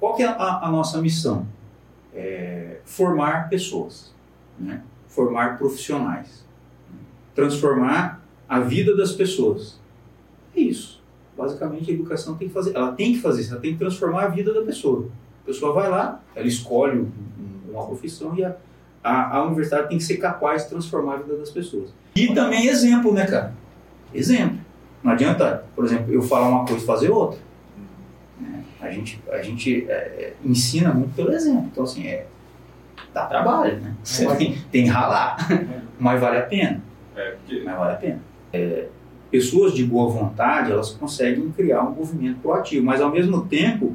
qual que é a, a nossa missão? É formar pessoas, né? formar profissionais, transformar a vida das pessoas. É isso. Basicamente, a educação tem que fazer, ela tem que fazer ela tem que transformar a vida da pessoa. A pessoa vai lá, ela escolhe uma profissão e a, a, a universidade tem que ser capaz de transformar a vida das pessoas. E também exemplo, né, cara? Exemplo. Não adianta, por exemplo, eu falar uma coisa e fazer outra. A gente, a gente é, é ensina muito pelo exemplo. Então, assim, é, dá trabalho, né? Você tem, tem que ralar, mas vale a pena. É, porque... Mas vale a pena. É, pessoas de boa vontade, elas conseguem criar um movimento proativo, mas ao mesmo tempo,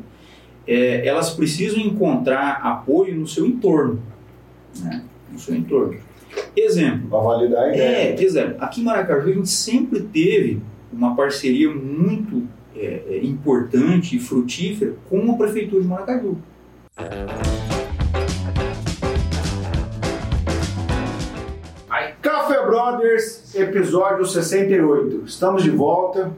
é, elas precisam encontrar apoio no seu entorno. Né? No seu entorno. Exemplo. Para validar a ideia. É, exemplo. Aqui em Maracaju a gente sempre teve uma parceria muito é, é importante e frutífera com a Prefeitura de Maracaju. Café Brothers, episódio 68. Estamos de volta.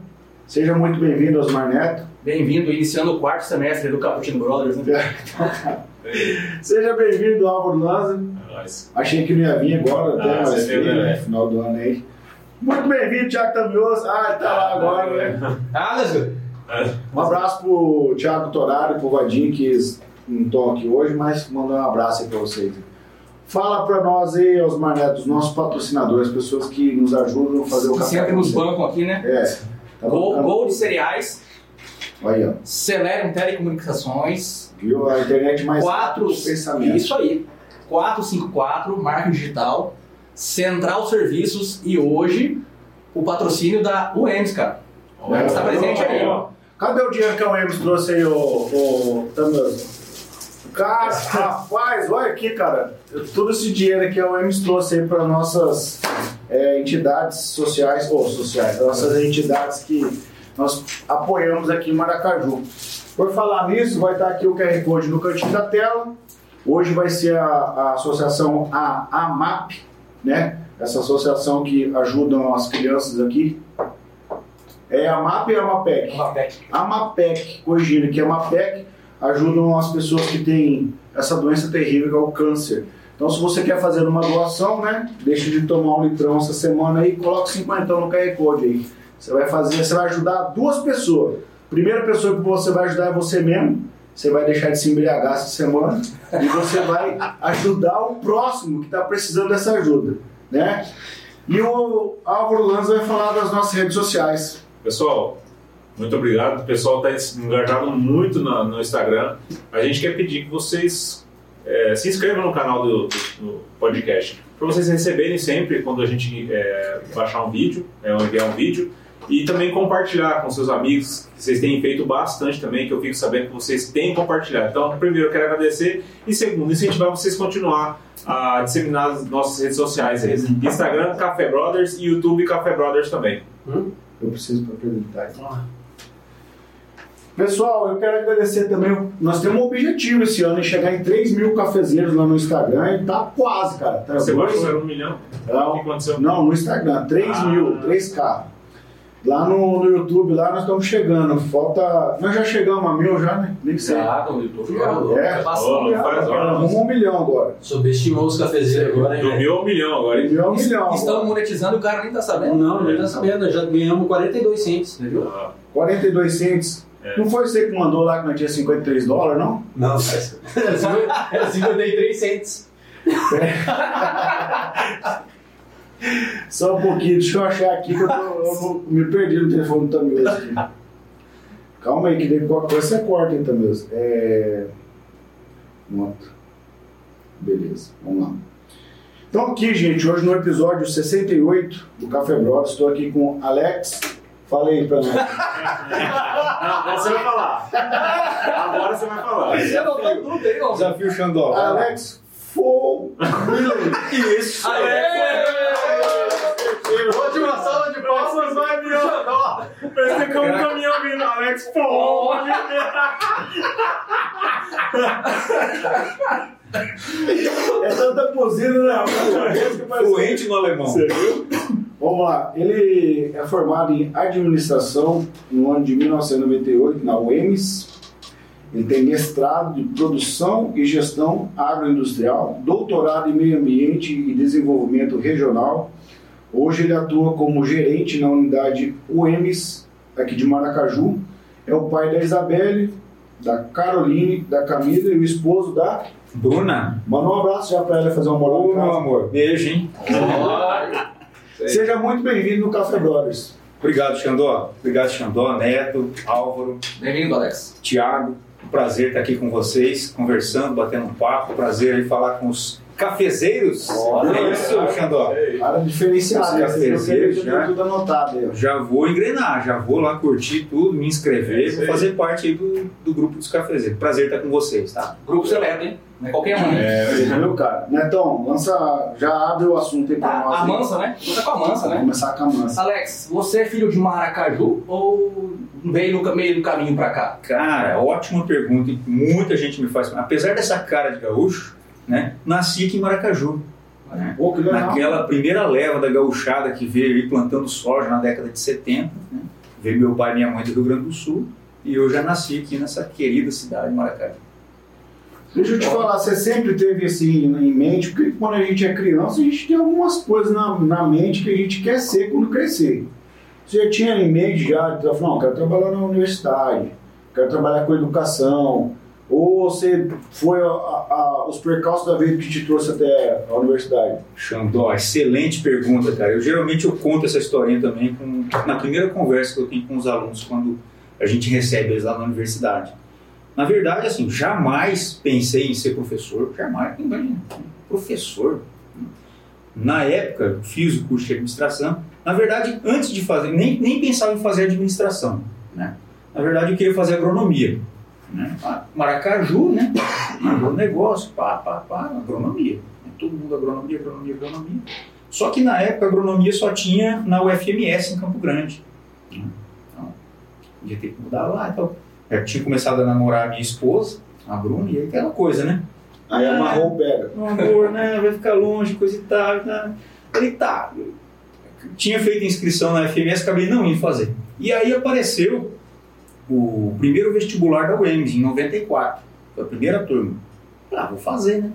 Seja muito bem-vindo, Osmar Neto. Bem-vindo, iniciando o quarto semestre do Caputino Brothers, né? Seja bem-vindo, Álvaro Lanza. Nós. Achei que não ia vir agora, até, Ah, mas veio, né? né? Final do ano aí. Muito bem-vindo, Thiago Tamioso. Ah, ele tá lá agora, né? Ah. Um abraço pro Thiago Torari e pro Vadinho, que não estão aqui hoje, mas mandar um abraço aí pra vocês. Fala pra nós aí, Osmar Neto, os nossos patrocinadores, as pessoas que nos ajudam a fazer o Que café. sempre nos bancam aqui, né? É. Tá Gol, bacana. Gol de Cereais, Aí, ó. Celerium Telecomunicações, Viu? A internet mais quatro, rápida do pensamento. isso aí, 454, Marketing Digital, Central Serviços e hoje o patrocínio da UEMS, cara. O UEMS está presente aí. Ó, Cadê o dinheiro que a Emes trouxe aí, ô, ô? Cara, rapaz, olha aqui, cara. Todo esse dinheiro que a Emes trouxe aí para nossas é, entidades sociais, ou sociais, nossas entidades que nós apoiamos aqui em Maracaju. Por falar nisso, vai estar aqui o QR Code no cantinho da tela. Hoje vai ser a, a associação a AMAP, né? Essa associação que ajuda as crianças aqui. É a AMAP ou a AMAPEC? Uma PEC. A MAPEC, corrigindo que a MAPEC ajudam as pessoas que têm essa doença terrível que é o câncer. Então, se você quer fazer uma doação, né, deixa de tomar um litrão essa semana aí, coloca 50 no QR Code aí. Você vai fazer, você vai ajudar duas pessoas. Primeira pessoa que você vai ajudar é você mesmo. Você vai deixar de se embriagar essa semana e você vai ajudar o próximo que está precisando dessa ajuda, né? E o Álvaro Lanza vai falar das nossas redes sociais. Pessoal, muito obrigado. O pessoal está engajado muito na- no Instagram. A gente quer pedir que vocês é, se inscrevam no canal do, do- podcast para vocês receberem sempre quando a gente é, baixar um vídeo, é, enviar um vídeo. E também compartilhar com seus amigos, que vocês têm feito bastante também, que eu fico sabendo que vocês têm compartilhado. Então, primeiro, eu quero agradecer. E segundo, incentivar vocês a continuar a disseminar as nossas redes sociais. aí. Instagram, Café Brothers e YouTube, Café Brothers também. Eu preciso para apresentar. Pessoal, eu quero agradecer também. Nós temos um objetivo esse ano em chegar em 3 mil cafezeiros lá no Instagram e tá quase, cara. Tá Você dois- baixou um milhão? O que Não, aconteceu? não, no Instagram, 3 Ah. mil, 3K. Lá no, no YouTube, lá nós estamos chegando. Falta. Nós já chegamos a mil já, né? Nem sei. Já, no YouTube. É. É bastante. Ó, faz hora. Arrumamos um milhão agora. Subestimou os cafezeiros agora, hein? Do mil ao milhão agora. hein? Milhão é um milhão. Estamos monetizando e o cara nem tá sabendo. Não, não tá sabendo, já ganhamos 42 centos, viu? Ah, 42 centos. É. Não foi você que mandou lá que não tinha 53 dólares, não? Não, assim eu dei 3 centos. Só um pouquinho, deixa eu achar aqui que eu, tô- eu não- me perdi no telefone do Tamioso aqui. Calma aí, que daí qualquer coisa você corta, hein, Tamioso. É. Beleza, vamos lá. Então aqui, gente, hoje no episódio 68 do Café Brothers, estou aqui com Alex. Fala aí pra nós. Agora você vai falar. Agora você vai falar. Você não tá tudo aí, ó. Desafio Xandó. Alex Fou. Isso. Última salva de palmas, vai, Parece que é um caminhão vindo, Alex. Pô, É tanta buzina, né? Fluente no alemão. Você viu? Vamos lá, ele é formado em administração no ano de 1998 na UEMS Ele tem mestrado de produção e gestão agroindustrial, doutorado em meio ambiente e desenvolvimento regional. Hoje ele atua como gerente na unidade UEMS, aqui de Maracaju. É o pai da Isabelle, da Caroline, da Camila e o esposo da. Bruna, Manda um abraço já para ela fazer uma moral. ô em meu amor, beijo, hein? Seja muito bem-vindo no Café Brothers. Obrigado, Xandó. Obrigado, Xandó, Neto, Álvaro, Bem-vindo, Alex. Tiago. Um prazer estar aqui com vocês, conversando, batendo um papo. Prazer aí falar com os cafezeiros. Olha, é isso, Xandó. Área diferenciada, Os cafezeiros já tudo anotado aí. ó. Já vou engrenar, já vou lá curtir tudo, me É inscrever, isso vou fazer parte aí do, do grupo dos cafezeiros. Prazer estar com vocês, tá? Grupo seleto, hein? Não é qualquer um, hein? É, Viu, cara? Netão, lança, já abre o assunto aí pra Tá, nós. a mansa, né? Tá com a mansa, né? começar com a mansa. Alex, você é filho de Maracaju ou veio no meio do caminho pra cá? Cara, ótima pergunta. Muita gente me faz. Apesar dessa cara de gaúcho, né? Nasci aqui em Maracaju. né? Naquela primeira leva da gauchada que veio aí plantando soja na década de 70. Né? Veio meu pai e minha mãe do Rio Grande do Sul. E eu já nasci aqui nessa querida cidade de Maracaju. Deixa eu te falar, você sempre teve assim em mente, porque quando a gente é criança, a gente tem algumas coisas na, na mente que a gente quer ser quando crescer. Você já tinha em mente já, de falar, não, quero trabalhar na universidade, quero trabalhar com educação, ou você foi a- a- os percalços da vida que te trouxe até a universidade? Xandó, excelente pergunta, cara. Eu geralmente eu conto essa historinha também com, na primeira conversa que eu tenho com os alunos quando a gente recebe eles lá na universidade. Na verdade, assim, jamais pensei em ser professor, jamais. Imagina, professor. Na época, fiz o curso de administração. Na verdade, antes de fazer, nem, nem pensava em fazer administração. Né? Na verdade, eu queria fazer agronomia. Né? Ah, Maracaju, né? Agronegócio, pá, pá, pá, agronomia. Todo mundo agronomia, agronomia, agronomia. Só que na época a agronomia só tinha na UFMS em Campo Grande. né? Então, ia ter que mudar lá. Então, eu tinha começado a namorar a minha esposa, a Bruna, e aí aquela coisa, né? Aí amarrou o pega. Meu amor, né? Vai ficar longe, coisa e tal. Né? Falei, tá. Eu Tinha feito inscrição na FMS, acabei não indo fazer. E aí apareceu o primeiro vestibular da UEMS, em 94. Foi a primeira turma. Falei, ah, vou fazer, né?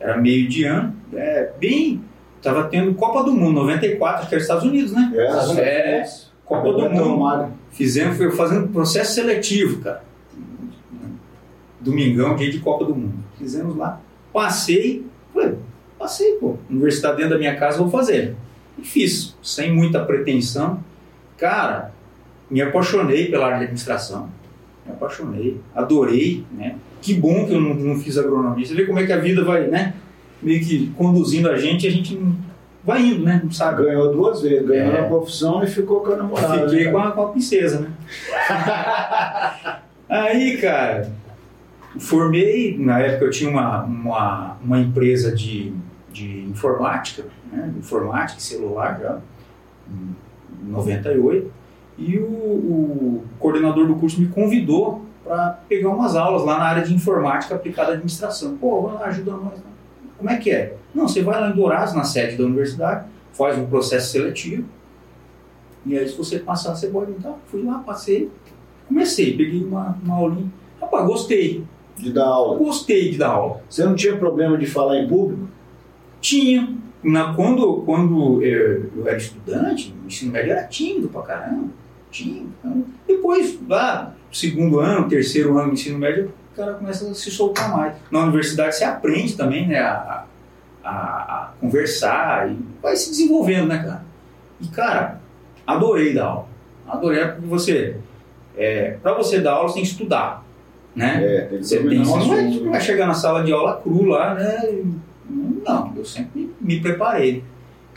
Era meio de ano, é, bem. Tava tendo Copa do Mundo, 94, acho que era Estados Unidos, né? É, É, Copa do Mundo. Fizemos, foi fazendo processo seletivo, cara. Domingão, dia de Copa do Mundo. Fizemos lá. Passei, falei, passei, pô. Universidade dentro da minha casa, vou fazer. E fiz, sem muita pretensão. Cara, me apaixonei pela área de administração. Me apaixonei, adorei, né? Que bom que eu não, não fiz agronomia. Você vê como é que a vida vai, né? Meio que conduzindo a gente, a gente vai indo, né? Não sabe. Ganhou duas vezes, ganhou É. na profissão e ficou com a namorada. Fiquei né, com a, com a princesa, né? Aí, cara, formei, na época eu tinha uma, uma, uma empresa de, de informática, né? Informática e celular já, em 98, e o, o coordenador do curso me convidou para pegar umas aulas lá na área de informática aplicada à administração. Pô, vai lá, ajuda nós. Como é que é? Não, você vai lá em Dourados, na sede da universidade, faz um processo seletivo, e aí, se você passar, você pode entrar. Fui lá, passei, comecei, peguei uma, uma aulinha. Rapaz, gostei. De dar aula. Gostei de dar aula. Você não tinha problema de falar em público? Tinha. Na, quando quando eu, eu era estudante, o ensino médio era tímido pra caramba. Tímido. Então, depois, lá, segundo ano, terceiro ano do ensino médio, o cara começa a se soltar mais. Na universidade você aprende também, né, a, a, a conversar e vai se desenvolvendo, né, cara? E, cara, adorei dar aula. Adorei, porque você, é, para você dar aula, você tem que estudar, né? É, tem que Você, tem, você não vai, não vai chegar na sala de aula cru lá, né? Não, eu sempre me preparei.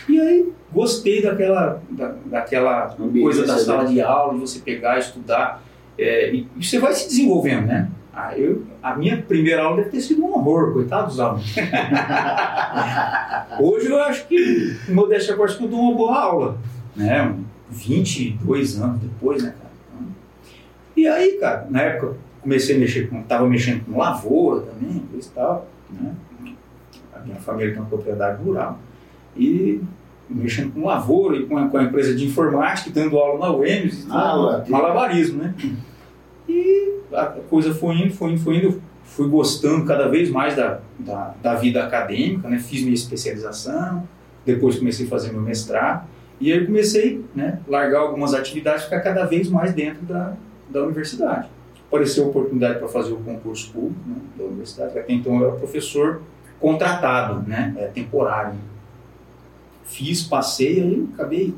E aí gostei daquela, da, daquela coisa da né? sala de aula, de você pegar, estudar. é, e, e você vai se desenvolvendo, né? Ah, eu, a minha primeira aula deve ter sido um horror, coitado dos alunos. Hoje eu acho que, modéstia parte, que eu dou uma boa aula. Né? 22 anos depois, né, cara? Então, E aí, cara, na época comecei a mexer com, tava mexendo com lavoura também, coisa e tal, né? A minha família tem uma propriedade rural. E mexendo com lavoura e com a, com a empresa de informática, dando aula na UEMS, e Ah, malabarismo, né? E a coisa foi indo, foi indo, foi indo. Fui gostando cada vez mais da, da, da vida acadêmica, né? fiz minha especialização, depois comecei a fazer meu mestrado. E aí comecei né, largar algumas atividades, ficar cada vez mais dentro da, da universidade. Apareceu a oportunidade para fazer o concurso público né, da universidade, até então eu era professor contratado, né, é, temporário. Fiz, passei, aí acabei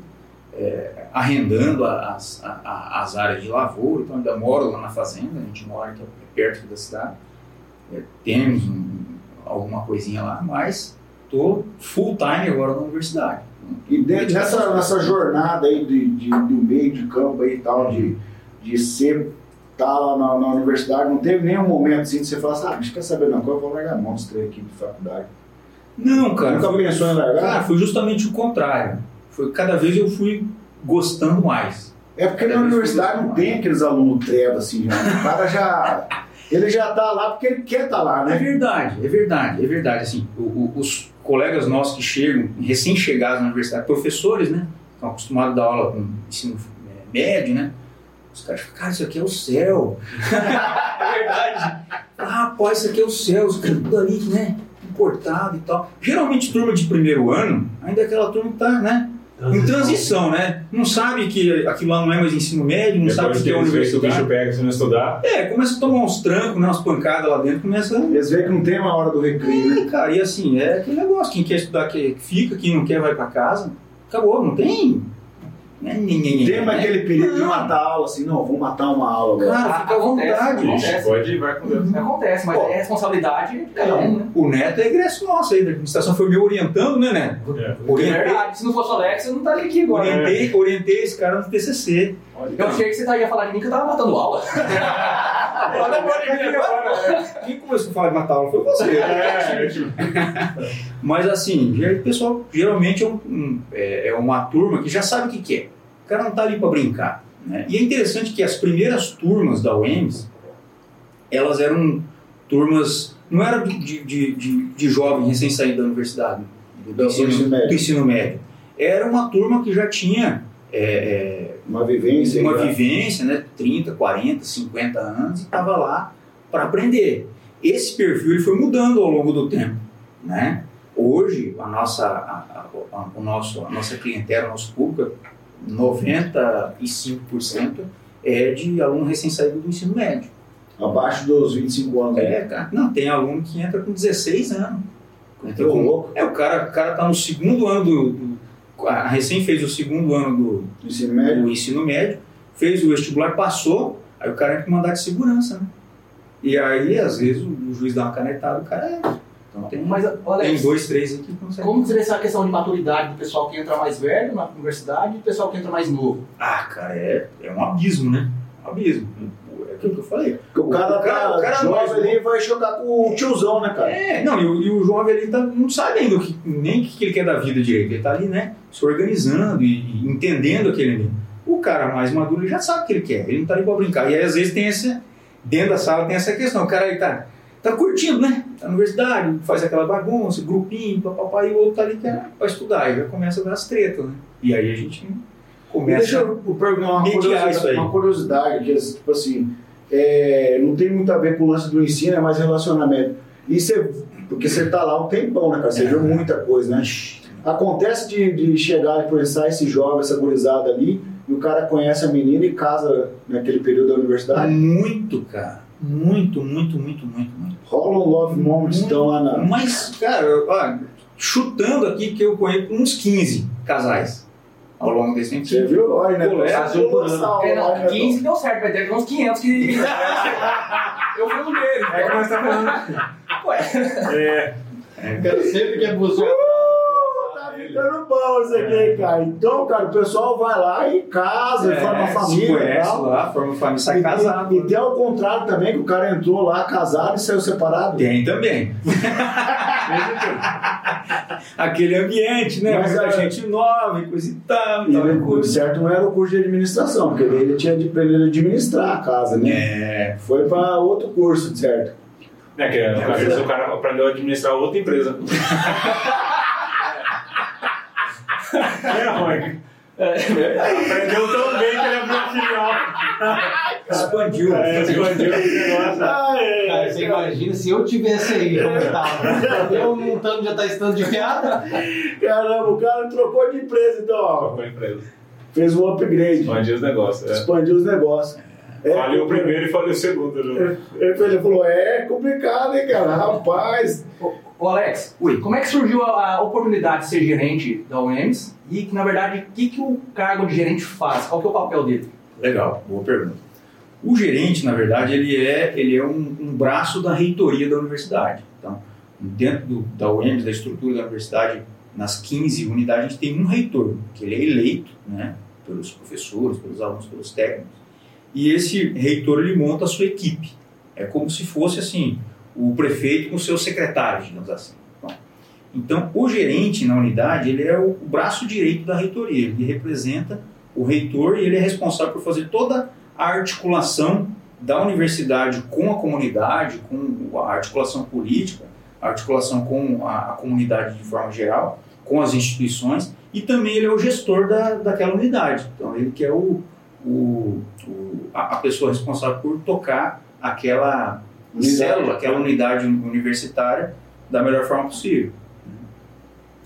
é, arrendando as, as áreas de lavoura, então ainda moro lá na fazenda, a gente mora aqui perto da cidade. É, temos um- alguma coisinha lá, mas estou full time agora na universidade. E dentro dessa nessa jornada aí de, de, do meio de campo aí e tal, de, de ser, tá lá na, na universidade, não teve nenhum momento assim de você falar assim, ah, bicho, quer saber não, eu vou largar a mão aqui de faculdade. Não, cara. Nunca pensou em largar? Cara, foi justamente o contrário. Foi cada vez eu fui gostando mais. É porque na universidade não tem aqueles alunos treva assim, já. O cara já. Ele já tá lá porque ele quer estar lá, É né? verdade, é verdade, é verdade. Assim, o- o- os colegas nossos que chegam, recém-chegados na universidade, professores, né? Estão acostumados a dar aula com ensino é, médio, né? Os caras ficam, cara, isso aqui é o céu. é verdade. Ah, rapaz, isso aqui é o céu, os caras tudo ali, né? Importado e tal. Geralmente, turma de primeiro ano, ainda é aquela turma que tá, né? Em transição, né? Não sabe que aquilo lá não é mais ensino médio, não sabe Depois o que que é que o bicho universidade. pega se não estudar, É, começa a tomar uns trancos, né, umas pancadas lá dentro, começa a Eles veem que não tem uma hora do recreio, né? e, cara, e assim, é aquele negócio, quem quer estudar que fica, quem não quer vai pra casa. Acabou, não tem. Tem aquele perigo de matar a aula, assim, não, vou matar uma aula agora. Cara, fica à Acontece, vontade. acontece. Pode ir, vai com Deus. Acontece, mas Pô. é responsabilidade de cada um, né? O Neto é egresso nosso aí, da administração foi me orientando, né, Neto? É. É Orientei, verdade, se não fosse o Alex, eu não estaria aqui agora. né? orientei, orientei esse cara no TCC. Eu achei que você ia falar de mim que eu tava matando aula. Olha agora, quem agora, Quem começou a falar de matar aula foi você. É, tipo, Mas assim, o pessoal geralmente é, um- é- é uma turma que já sabe o que quer. O cara não está ali para brincar. né? E é interessante que as primeiras turmas da UEMS, elas eram turmas, não eram de, de, de, de, jovem recém-saído da universidade, do, Do ensino médio. do ensino médio. Era uma turma que já tinha é, Uma vivência. é, uma já. vivência, né, 30, 40, 50 anos, e estava lá para aprender.Esse perfil ele foi mudando ao longo do tempo. Né? Hoje, a nossa, a, a- a- o nosso, a nossa clientela, o nosso público, 95% é de aluno recém-saído do ensino médio. Abaixo dos 25 anos. É, cara, não, tem aluno que entra com 16 anos. Entra com, louco. é, o cara, o cara tá no segundo ano do, do- a- recém fez o segundo ano do, Do ensino médio. do ensino médio, fez o vestibular, passou, aí o cara entra com mandado de segurança, né? E aí, às vezes, o, o juiz dá uma canetada, o cara entra. Então tem, Mas, tem Alex, dois, três aqui que como vê essa questão de maturidade do pessoal que entra mais velho na universidade e do pessoal que entra mais novo? Ah, cara, é, é um abismo, né? Um abismo. É aquilo que eu falei. Porque o cara, O cara- tá o cara jovem mais ali vai chocar com o tiozão, né, cara? É, não, e, o- e o jovem ele tá, não sabe ainda o que, nem o que ele quer da vida direito. Ele tá ali, né, se organizando e, e entendendo aquele ali. O cara mais maduro ele já sabe o que ele quer, ele não tá ali pra brincar. E aí, às vezes, tem esse, dentro da sala tem essa questão. O cara aí tá, tá curtindo, né? Tá na universidade, faz aquela bagunça, grupinho, papapá, e o outro tá ali quer pra estudar. Aí já começa a dar as tretas, né? E aí a gente E começa. Deixa eu perguntar uma curiosidade, uma curiosidade, que é, tipo assim, é, não tem muito a ver com o lance do ensino, é mais relacionamento. E você, porque você tá lá um tempão, né, cara? Você É. viu muita coisa, né? Acontece de, de chegar e conhecer esse jovem, essa gurizada ali, e o cara conhece a menina e casa naquele período da universidade. Muito, cara. Muito, muito, muito, muito, muito. Rola um love moments, então, lá na... Mas, cara, eu- ó, chutando aqui que eu conheço uns 15 casais ao longo desse tempo. Você viu? Olha, né? Ah, É, Olha, 15 deu certo, vai ter uns 500 que. eu fui um deles. É que nós tá falando. Ué, É, cara sempre Tá ficando bom isso aqui, cara. Então, cara, o pessoal vai lá e casa, forma É, se família e conhece tal. lá, forma família, sai E- casado. E, e tem ao contrário também, que o cara entrou lá casado e saiu separado. Tem também. Aquele ambiente, né? Mas a- gente nova e coisa e tal. E tal, o certo não era o curso de administração, porque ele tinha de aprender a administrar a casa, né? É. Foi para outro curso, certo? é que às vezes o cara aprendeu a administrar outra empresa. é, mãe. É verdade. Aprendeu tão bem que ele abriu a filial. Expandiu. É, expandiu esse negócio. Cara, você imagina se eu tivesse aí como tava. Eu montando já tá estando de piada. Caramba, o cara trocou de empresa, então, ó. Trocou empresa. Fez um upgrade. Expandiu os negócios. É. Expandiu os negócios. É, o primeiro e faliu o segundo. né? Ele, ele falou, é complicado, hein, cara? Rapaz. Ô Alex, Oi. como é que surgiu a, a oportunidade de ser gerente da UEMS e que, na verdade, o que, que o cargo de gerente faz? Qual que é o papel dele? Legal, boa pergunta. O gerente, na verdade, ele é, ele é um, um braço da reitoria da universidade. Então, dentro do, da UEMS, da estrutura da universidade, nas 15 unidades, a gente tem um reitor, que ele é eleito né, pelos professores, pelos alunos, pelos técnicos. E esse reitor, ele monta a sua equipe. É como se fosse, assim, o prefeito com seus secretários, digamos assim. Então, o gerente na unidade, ele é o braço direito da reitoria. Ele representa o reitor e ele é responsável por fazer toda a articulação da universidade com a comunidade, com a articulação política, a articulação com a, a comunidade de forma geral, com as instituições, e também ele é o gestor da, daquela unidade. Então, ele que é o, o, o- a, a pessoa responsável por tocar aquela Unidade. célula, aquela unidade universitária da melhor forma possível.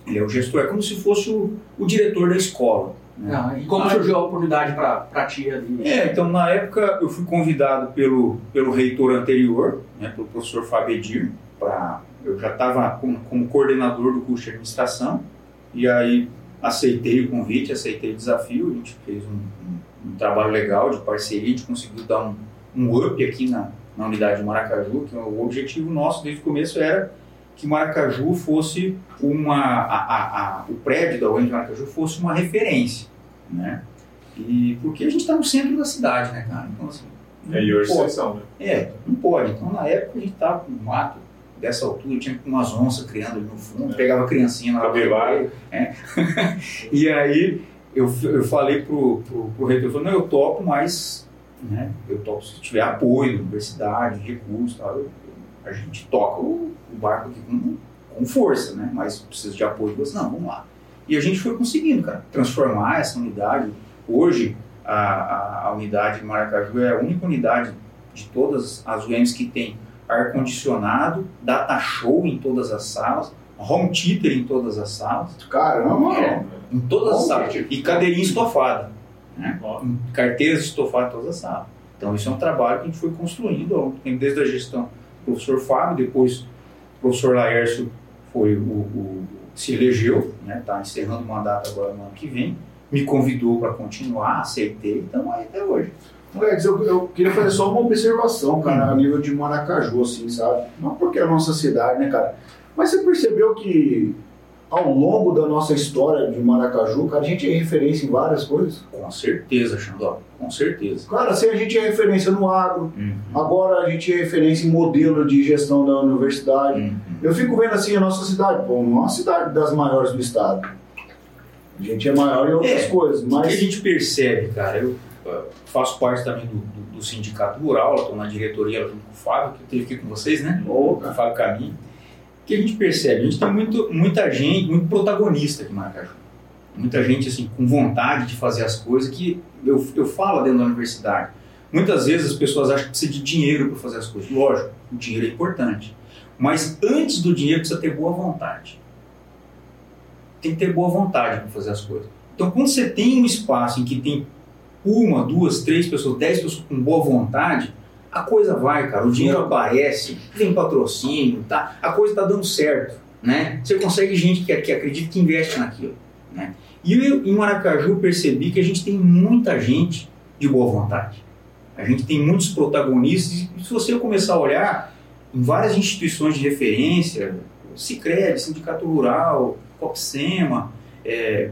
Ele é o gestor, é como se fosse o, o diretor da escola. né? Ah, e como Ah, surgiu a oportunidade para ti ali? É, então na época eu fui convidado pelo, pelo reitor anterior, né, pelo professor Fábio Edir, pra, eu já estava como, como coordenador do curso de administração, e aí aceitei o convite, aceitei o desafio, a gente fez um, um- um trabalho legal de parceria, a gente conseguiu dar um, um up aqui na, na unidade de Maracaju, que o objetivo nosso desde o começo era que Maracaju fosse uma, a, a- a- o prédio da UEM de Maracaju fosse uma referência, né? E porque a gente está no centro da cidade, né, cara? Então, assim, É, e hoje vocês são, né? É, não pode. Então, na época, a gente estava com um mato dessa altura, tinha umas onças criando ali no fundo, É. pegava a criancinha na Capivara. É. e aí, eu, eu falei pro, pro, pro reitor, eu falei, não, eu topo, mas né, eu topo se tiver apoio da universidade, recursos, tal, eu- a gente toca o, o barco aqui com, com força, né? Mas precisa de apoio. Falei, não, vamos lá. E a gente foi conseguindo, cara, transformar essa unidade. Hoje, a, a, a unidade de Maracaju é a única unidade de todas as UEMs que tem ar-condicionado, data show em todas as salas, home theater em todas as salas, Caramba, É. em todas as salas, e cadeirinha estofada, em carteiras estofadas em todas as salas. Então isso é um trabalho que a gente foi construindo desde a gestão do professor Fábio, depois o professor Laércio foi o, o- se elegeu, está encerrando o mandato agora no ano que vem, me convidou para continuar, aceitei, então aí até hoje. Alex, eu, eu queria fazer só uma observação, cara, a nível de Maracaju, assim, sabe? Não porque é a nossa cidade, né, cara? Mas você percebeu que ao longo da nossa história de Maracaju, cara, a gente é referência em várias coisas? Com certeza, Xandó, com certeza. Cara, assim, a gente é referência no agro, Uhum. agora a gente é referência em modelo de gestão da universidade. Uhum. Eu fico vendo assim a nossa cidade, pô, não é uma cidade das maiores do estado. A gente é maior em outras É, coisas, O que a mas gente percebe, cara, eu faço parte também do, do- do sindicato rural, estou na diretoria junto com o Fábio, que teve aqui com vocês, né? Com o Fábio Caminho. Que a gente percebe? A gente tem muito, muita gente, muito protagonista em Maracaju. Muita gente, assim, com vontade de fazer as coisas que eu, eu falo dentro da universidade. Muitas vezes as pessoas acham que precisa de dinheiro para fazer as coisas. Lógico, o dinheiro é importante. Mas antes do dinheiro precisa ter boa vontade. Tem que ter boa vontade para fazer as coisas. Então, quando você tem um espaço em que tem uma, duas, três pessoas, dez pessoas com boa vontade, a coisa vai, cara. O dinheiro aparece, tem patrocínio, tá? A coisa está dando certo, né? Você consegue gente que, que acredita que investe naquilo, né? E eu, em Maracaju, percebi que a gente tem muita gente de boa vontade. A gente tem muitos protagonistas. E se você começar a olhar em várias instituições de referência, Sicredi, Sindicato Rural, Copsema, é,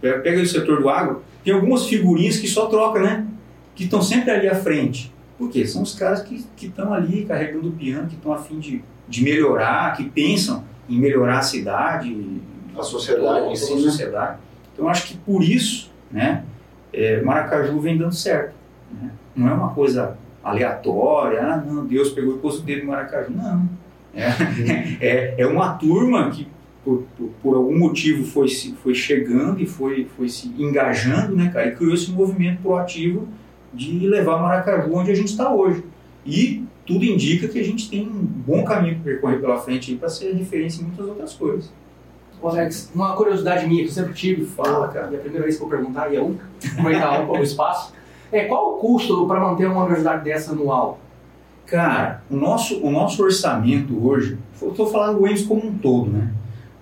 pega pega o setor do agro, tem algumas figurinhas que só troca, né? Que estão sempre ali à frente. Por quê? São os caras que estão ali carregando o piano, que estão a fim de, de melhorar, que pensam em melhorar a cidade, a sociedade toda, toda a né? sociedade. Então, eu acho que por isso, né, é, Maracaju vem dando certo. né? Não é uma coisa aleatória, ah, não, Deus pegou e pôs o dedo em Maracaju. Não. É, é, é uma turma que por, por, por algum motivo foi, foi chegando e foi, foi se engajando, né, cara, e criou esse movimento proativo de levar Maracaju onde a gente está hoje. E tudo indica que a gente tem um bom caminho para percorrer pela frente para ser referência em muitas outras coisas. Ô, Alex, uma curiosidade minha que eu sempre tive, Fala, cara. e a primeira vez que eu vou perguntar, e a única, aproveitar um pouco o espaço, é qual o custo para manter uma universidade dessa anual? Cara, o nosso, o nosso orçamento hoje, eu estou falando do como um todo, né?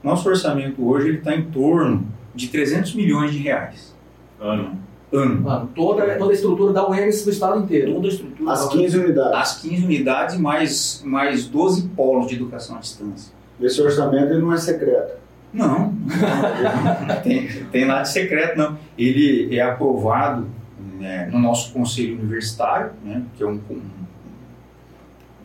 Nosso orçamento hoje está em torno de 300 milhões de reais Ano. Ano. Mano, toda, toda a estrutura da UEMS do estado inteiro. Toda a estrutura. As 15 unidades. As 15 unidades mais, mais 12 polos de educação à distância. Esse orçamento ele não é secreto. Não, não tem, tem nada de secreto, não. Ele é aprovado né, no nosso conselho universitário, né, que é um, um,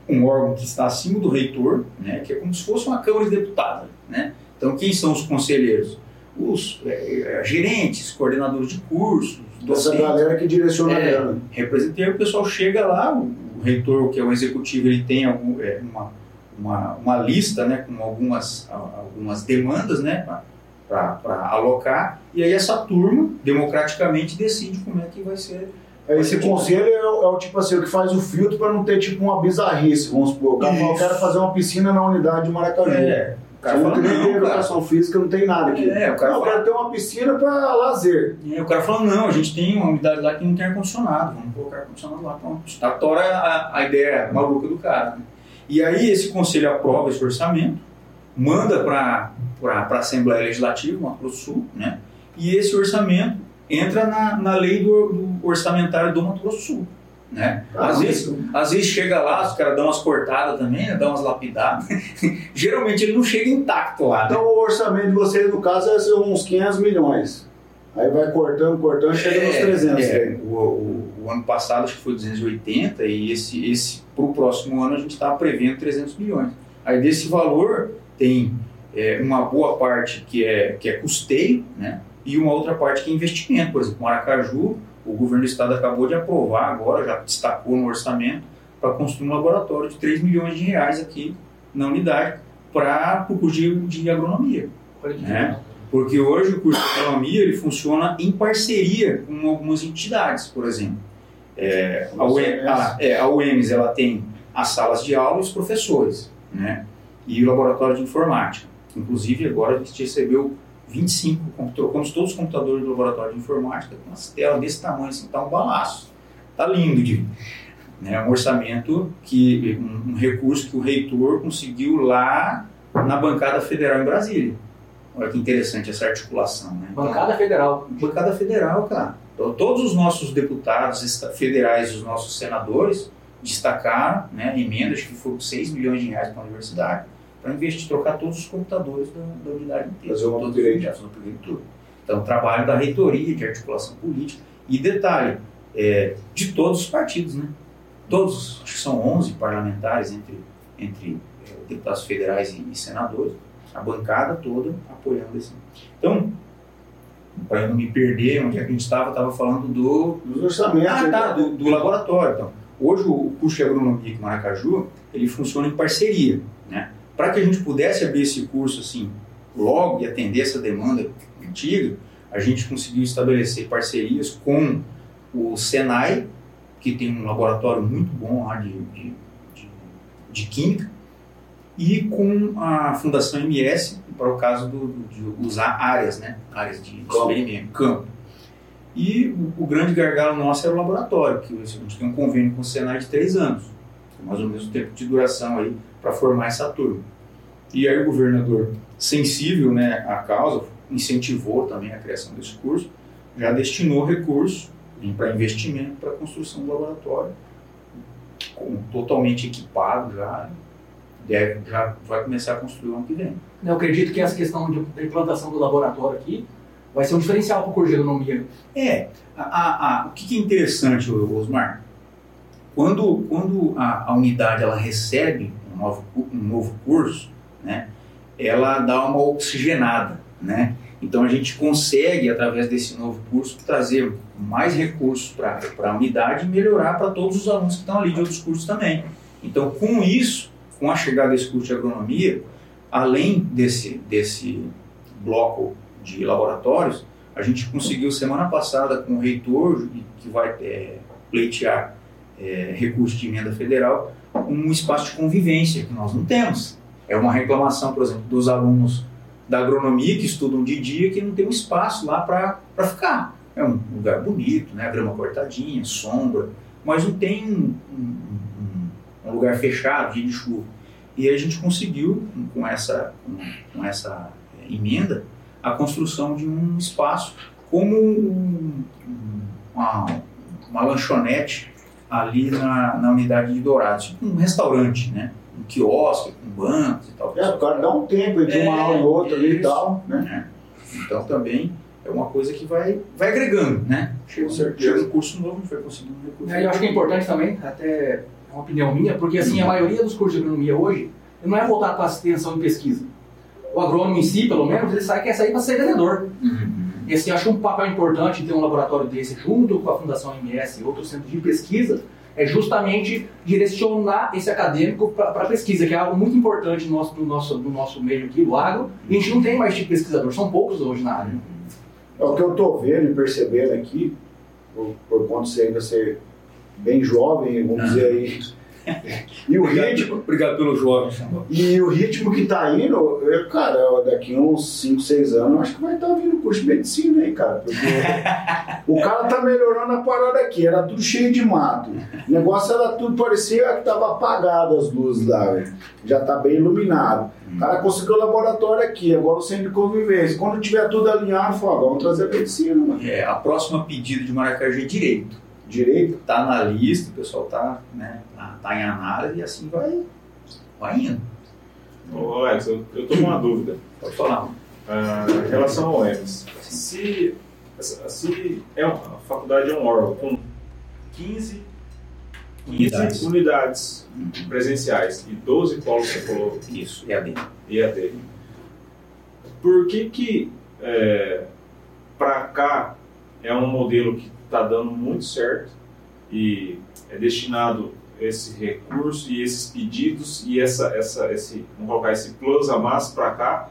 um órgão que está acima do reitor, né, que é como se fosse uma Câmara de Deputados. Né? Então, quem são os conselheiros? Os é, gerentes, coordenadores de cursos, Essa docentes, galera que direciona a É. grana. representante, o pessoal chega lá, o, o reitor, que é o executivo, ele tem algum, é, uma, uma, uma lista né, com algumas, a- algumas demandas né, para alocar, e aí essa turma, democraticamente, decide como é que vai ser. Esse conselho é, o- é o tipo assim, o que faz o filtro para não ter tipo uma bizarrice, vamos supor. O cara fala, eu quero fazer uma piscina na unidade de Maracaju. É, o cara fala, não tem educação física, não tem nada aqui. É, o cara não, eu fala- quero ter uma piscina para lazer. É, o cara fala, não, a gente tem uma unidade lá que não tem ar-condicionado, vamos colocar ar-condicionado lá. Pronto. Atora a, a ideia maluca do cara. né? E aí esse conselho aprova esse orçamento, manda para a Assembleia Legislativa, Grosso do Sul, né? e esse orçamento entra na, na lei do, do orçamentário do Mato Grosso do Sul. Né? Às, vezes, às vezes chega lá, os caras dão umas cortadas também, né? dão umas lapidadas. Geralmente ele não chega intacto lá. Né? Então o orçamento de vocês, no caso, é uns 500 milhões. Aí vai cortando, cortando, chega nos 300. É, o, o- o ano passado acho que foi 280 e esse, esse para o próximo ano a gente estava prevendo 300 milhões. Aí desse valor tem é, uma boa parte que é, que é custeio, né? E uma outra parte que é investimento. Por exemplo, Maracaju, o governo do estado acabou de aprovar agora, já destacou no orçamento, para construir um laboratório de 3 milhões de reais aqui na unidade para o curso de, de agronomia. É. Porque hoje o curso de agronomia ele funciona em parceria com algumas entidades, por exemplo. É, a, UEM, a, é, a UEMS ela tem as salas de aula e os professores, né? e o laboratório de informática. Inclusive agora a gente recebeu 25, com- trocamos todos os computadores do laboratório de informática com as telas desse tamanho, assim, tá um balaço. Tá lindo de né, um orçamento que um, um recurso que o reitor conseguiu lá na bancada federal em Brasília. Olha que interessante essa articulação, né? Então, Bancada Federal. bancada federal, cara. Então, todos os nossos deputados federais e os nossos senadores destacaram né, emendas que foram 6 milhões de reais para a universidade para investir, trocar todos os computadores da, da unidade inteira. Fazer um upgrade. um upgrade tudo. Então, trabalho da reitoria de articulação política. E detalhe, é, de todos os partidos, né? Todos, acho que são 11 parlamentares entre, entre é, deputados federais e, e senadores, a bancada toda apoiando esse. Então, para eu não me perder onde é que a gente estava, estava falando do, Os orçamentos. ah, tá, né? do, do laboratório. Então, hoje o, o curso de agronomia aqui em Maracaju, ele funciona em parceria, né? Para que a gente pudesse abrir esse curso assim, logo e atender essa demanda antiga, a gente conseguiu estabelecer parcerias com o Senai, que tem um laboratório muito bom lá de, de, de, de química, e com a Fundação MS, para o caso do, de usar áreas, né? Áreas de experimento, campo. E o, o grande gargalo nosso era o laboratório, que a gente tem um convênio com o Senai de três anos, mais ou menos o tempo de duração aí para formar essa turma. E aí o governador, sensível né, à causa, incentivou também a criação desse curso, já destinou recursos para investimento para a construção do laboratório, com- totalmente equipado já, deve, já vai começar a construir ano que vem. Eu acredito que essa questão de, da implantação do laboratório aqui vai ser um diferencial para o curso de agronomia. É, a, a- o que, é interessante, Osmar? Quando, quando a, a unidade ela recebe novo, um novo curso, né, ela dá uma oxigenada, né? Então a gente consegue, através desse novo curso, trazer mais recursos para a unidade e melhorar para todos os alunos que estão ali de outros cursos também. Então, com isso, com a chegada desse curso de agronomia, além desse, desse bloco de laboratórios, a gente conseguiu semana passada com o reitor, que vai é, pleitear é, recurso de emenda federal, um espaço de convivência que nós não temos. É uma reclamação, por exemplo, dos alunos da agronomia que estudam de dia que não tem um espaço lá para ficar. É um lugar bonito, né? grama cortadinha, sombra, mas não tem um, um, um lugar fechado, dia de chuva. E a gente conseguiu, com essa, com essa emenda, a construção de um espaço como um, uma, uma lanchonete ali na, na unidade de Dourados, tipo um restaurante, né? Um quiosque, com bancos e tal. É, o cara dá um tempo entre uma É, aula e outra ali e tal, né? É. Então também é uma coisa que vai, vai agregando, né? Chega, um- chega um curso novo, a gente vai conseguir um recurso. É, eu acho que é importante também, até é uma opinião minha, porque assim, a maioria dos cursos de agronomia hoje não é voltado para extensão e pesquisa. O agrônomo em si, pelo menos, ele sai, quer sair para ser vendedor. Uhum. E assim, acho um papel importante ter um laboratório desse junto com a Fundação MS e outros centros de pesquisa, é justamente direcionar esse acadêmico para a pesquisa, que é algo muito importante no nosso, no, nosso, no nosso meio aqui, do agro, e a gente não tem mais tipo de pesquisador, são poucos hoje na área. É o que eu tô vendo e percebendo aqui, por, por conta de você ainda ser bem jovem, vamos Ah. dizer aí. E o Obrigado, ritmo, obrigado pelo Samuel. e o ritmo que tá indo, eu, cara, daqui uns 5, 6 anos, acho que vai estar vindo curso de medicina aí, cara. Porque o cara tá melhorando a parada aqui, era tudo cheio de mato. O negócio era tudo, parecia que tava apagado as luzes lá, velho. Já tá bem iluminado. O cara conseguiu o laboratório aqui, agora o centro de convivência. Quando tiver tudo alinhado, fala, vamos trazer a medicina, mano. É, a próxima pedida de Maracajá é direito. Direito. Tá na lista, o pessoal tá, né, tá, tá em análise e assim vai, vai indo. Ô, Alex, eu, tô com uma dúvida. Pode falar. Ah, em relação ao EMS, se, se é uma, a faculdade é um órgão com 15, 15 Unidades. unidades, presenciais e 12 polos você falou Isso, a dele. IAD, por que que é, para cá é um modelo que está dando muito certo e é destinado esse recurso e esses pedidos e essa, essa, esse, vamos colocar esse plus a mais para cá.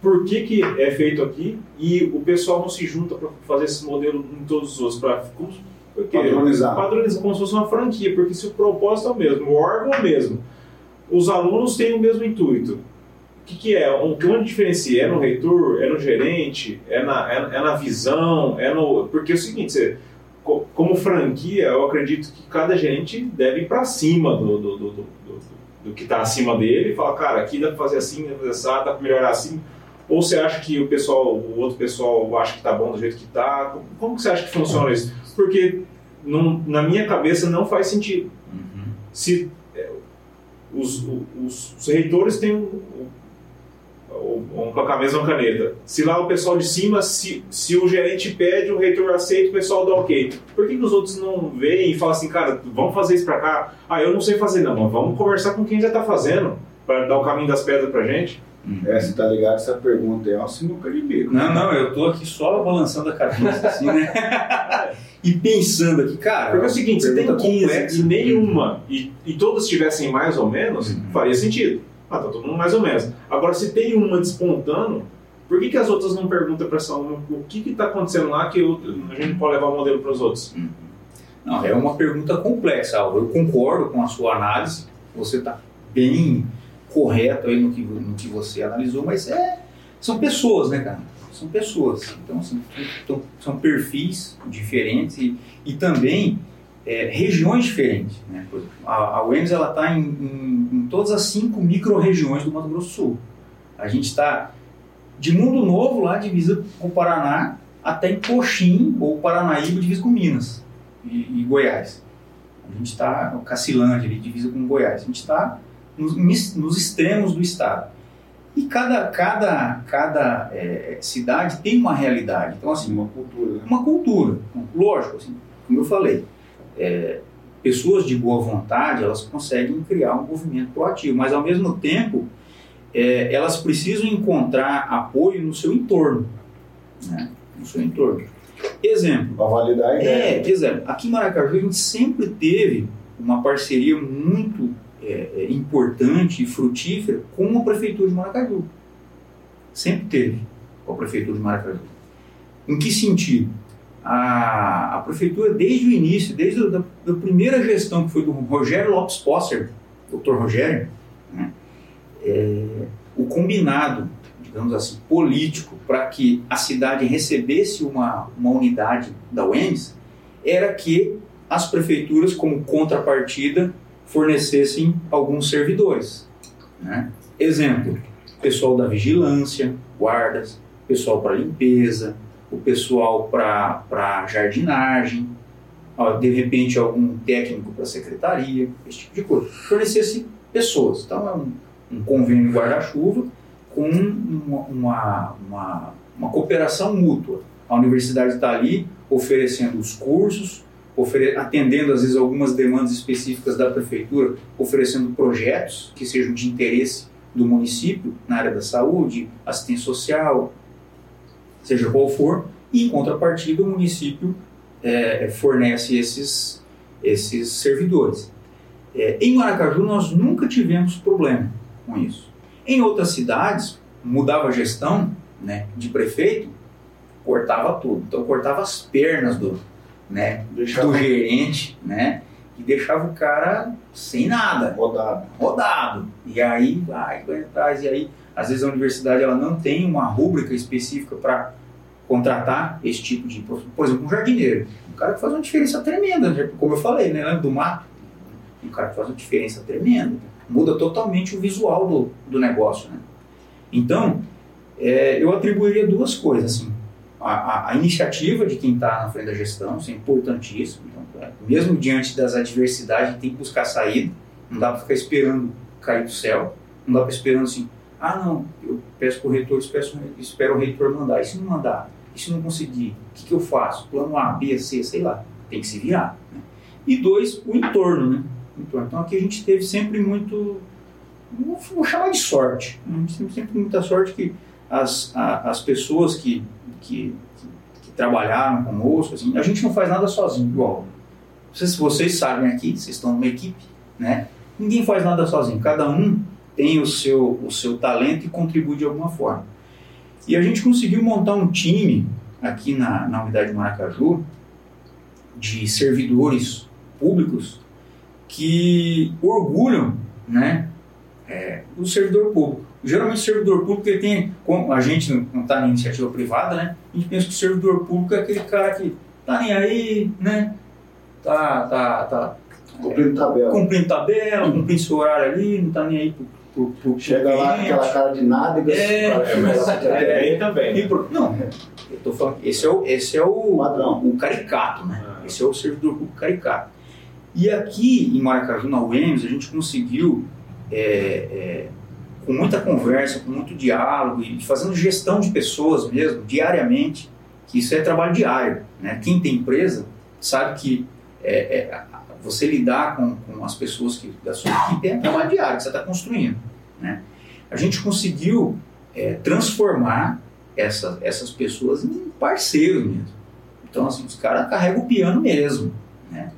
Por que, que é feito aqui e o pessoal não se junta para fazer esse modelo em todos os outros? Pra, como, porque, Padronizar. Padronizar como se fosse uma franquia, porque se o propósito é o mesmo, o órgão é o mesmo, os alunos têm o mesmo intuito. O que, que é? Onde diferencia? É no reitor? É no gerente? É na, é, é na visão? É no, porque é o seguinte, você, co- como franquia, eu acredito que cada gerente deve ir para cima do, do, do, do, do- que está acima dele e falar, cara, aqui dá para fazer assim, dá para fazer assim, dá para melhorar assim. Ou você acha que o pessoal, o outro pessoal acha que está bom do jeito que está? Como, que você acha que funciona isso? Porque não- na minha cabeça não faz sentido se é, os, os, os reitores têm vamos colocar a mesma caneta. Se lá o pessoal de cima, se, se o gerente pede, o reitor aceita, o pessoal dá ok. Por que, que os outros não veem e falam assim, cara, vamos fazer isso pra cá? Ah, eu não sei fazer não, mas vamos conversar com quem já tá fazendo, para dar o caminho das pedras pra gente. É, você tá ligado? Essa pergunta é uma sinuca de bico. Não, não, eu tô aqui só balançando a cabeça assim, né? e pensando aqui, cara. Porque é o seguinte, se tem pergunta 15 complexa. e nenhuma, e, e todas tivessem mais ou menos, Uhum. faria sentido. Ah, tá todo mundo mais ou menos. Agora, se tem uma despontando, por que, que as outras não perguntam para essa uma o que está acontecendo lá que eu- a gente pode levar o modelo para os outros? Não, é uma pergunta complexa. Eu concordo com a sua análise. Você está bem correto aí no que, no que você analisou, mas é, são pessoas, né, cara? São pessoas. Então, assim, são perfis diferentes e, e também é, regiões diferentes. Né? A, a UEMS está em, em, em todas as cinco micro-regiões do Mato Grosso do Sul. A gente está de Mundo Novo, lá divisa com o Paraná, até em Coxim ou Paranaíba, divisa com Minas e, e Goiás. A gente está, o Cacilândia, ali, divisa com Goiás. A gente está nos, nos extremos do estado. E cada, cada, cada é, cidade tem uma realidade. Então, assim, Uma cultura. uma cultura. Lógico, assim, como eu falei, é, pessoas de boa vontade elas conseguem criar um movimento proativo, mas ao mesmo tempo é, elas precisam encontrar apoio no seu entorno, né? no seu entorno. Exemplo. Pra validar a ideia. É, exemplo, aqui em Maracaju a gente sempre teve uma parceria muito é, é, importante e frutífera com a Prefeitura de Maracaju. Sempre teve com a Prefeitura de Maracaju. Em que sentido? A, a Prefeitura, desde o início, desde a da, primeira gestão que foi do Rogério Lopes Posser, doutor Rogério, né, é, o combinado, digamos assim, político para que a cidade recebesse uma, uma unidade da UEMS era que as prefeituras, como contrapartida, fornecessem alguns servidores. Né? Exemplo, pessoal da vigilância, guardas, pessoal para limpeza, o pessoal para jardinagem, de repente algum técnico para secretaria, esse tipo de coisa. Fornecesse pessoas. Então é um, um convênio guarda-chuva com uma, uma, uma, uma cooperação mútua. A universidade está ali oferecendo os cursos, ofere atendendo às vezes algumas demandas específicas da prefeitura, oferecendo projetos que sejam de interesse do município na área da saúde, assistência social, seja qual for, e em contrapartida o município é, fornece esses, esses servidores. É, em Maracaju nós nunca tivemos problema com isso. Em outras cidades, mudava a gestão né, de prefeito, cortava tudo. Então cortava as pernas do, né, do gerente, né, e deixava o cara sem nada. Rodado. Rodado. E aí vai, vai atrás. E aí, às vezes a universidade ela não tem uma rúbrica específica para contratar esse tipo de Por exemplo, um jardineiro. Um cara que faz uma diferença tremenda, né, como eu falei, né, do mato. Um cara que faz uma diferença tremenda. Muda totalmente o visual do, do negócio. Né? Então, é, eu atribuiria duas coisas. Assim a, a, a iniciativa de quem está na frente da gestão, isso é importantíssimo. Então, é, mesmo diante das adversidades, tem que buscar saída. Não dá para ficar esperando cair do céu. Não dá para esperando assim, ah não, eu peço para o reitor, espero, espero o reitor mandar. E se não mandar? E se não conseguir? O que, que eu faço? Plano A, B, C, sei lá. Tem que se virar. Né? E dois, o entorno. Né? Então aqui a gente teve sempre muito, vou chamar de sorte. A gente teve sempre muita sorte que as, a, as pessoas que que, que, que trabalharam conosco. Assim, a gente não faz nada sozinho, igual. Vocês, vocês sabem aqui, vocês estão numa equipe, né? Ninguém faz nada sozinho. Cada um tem o seu, o seu talento e contribui de alguma forma. E a gente conseguiu montar um time aqui na, na unidade de Maracaju de servidores públicos que orgulham né, é, o servidor público. Geralmente o servidor público ele tem, a gente não está na iniciativa privada, né? A gente pensa que o servidor público é aquele cara que tá nem aí, né? Tá, tá, tá cumprindo tabela, cumprindo tabela, cumprindo seu horário ali, não tá nem aí por, por, por Chega lá com aquela cara de nada e é, é, mas é, é, também. Não, eu tô falando, esse é o, esse é o padrão, o caricato, né? Ah. Esse é o servidor público caricato. E aqui em Maracaju, na UEMS, a gente conseguiu é, é, com muita conversa, com muito diálogo e fazendo gestão de pessoas mesmo, diariamente, que isso é trabalho diário. Né? Quem tem empresa sabe que é, é, você lidar com, com as pessoas que, da sua equipe é trabalho diário que você está construindo. Né? A gente conseguiu é, transformar essa, essas pessoas em parceiros mesmo. Então, assim, os caras carregam o piano mesmo. Né?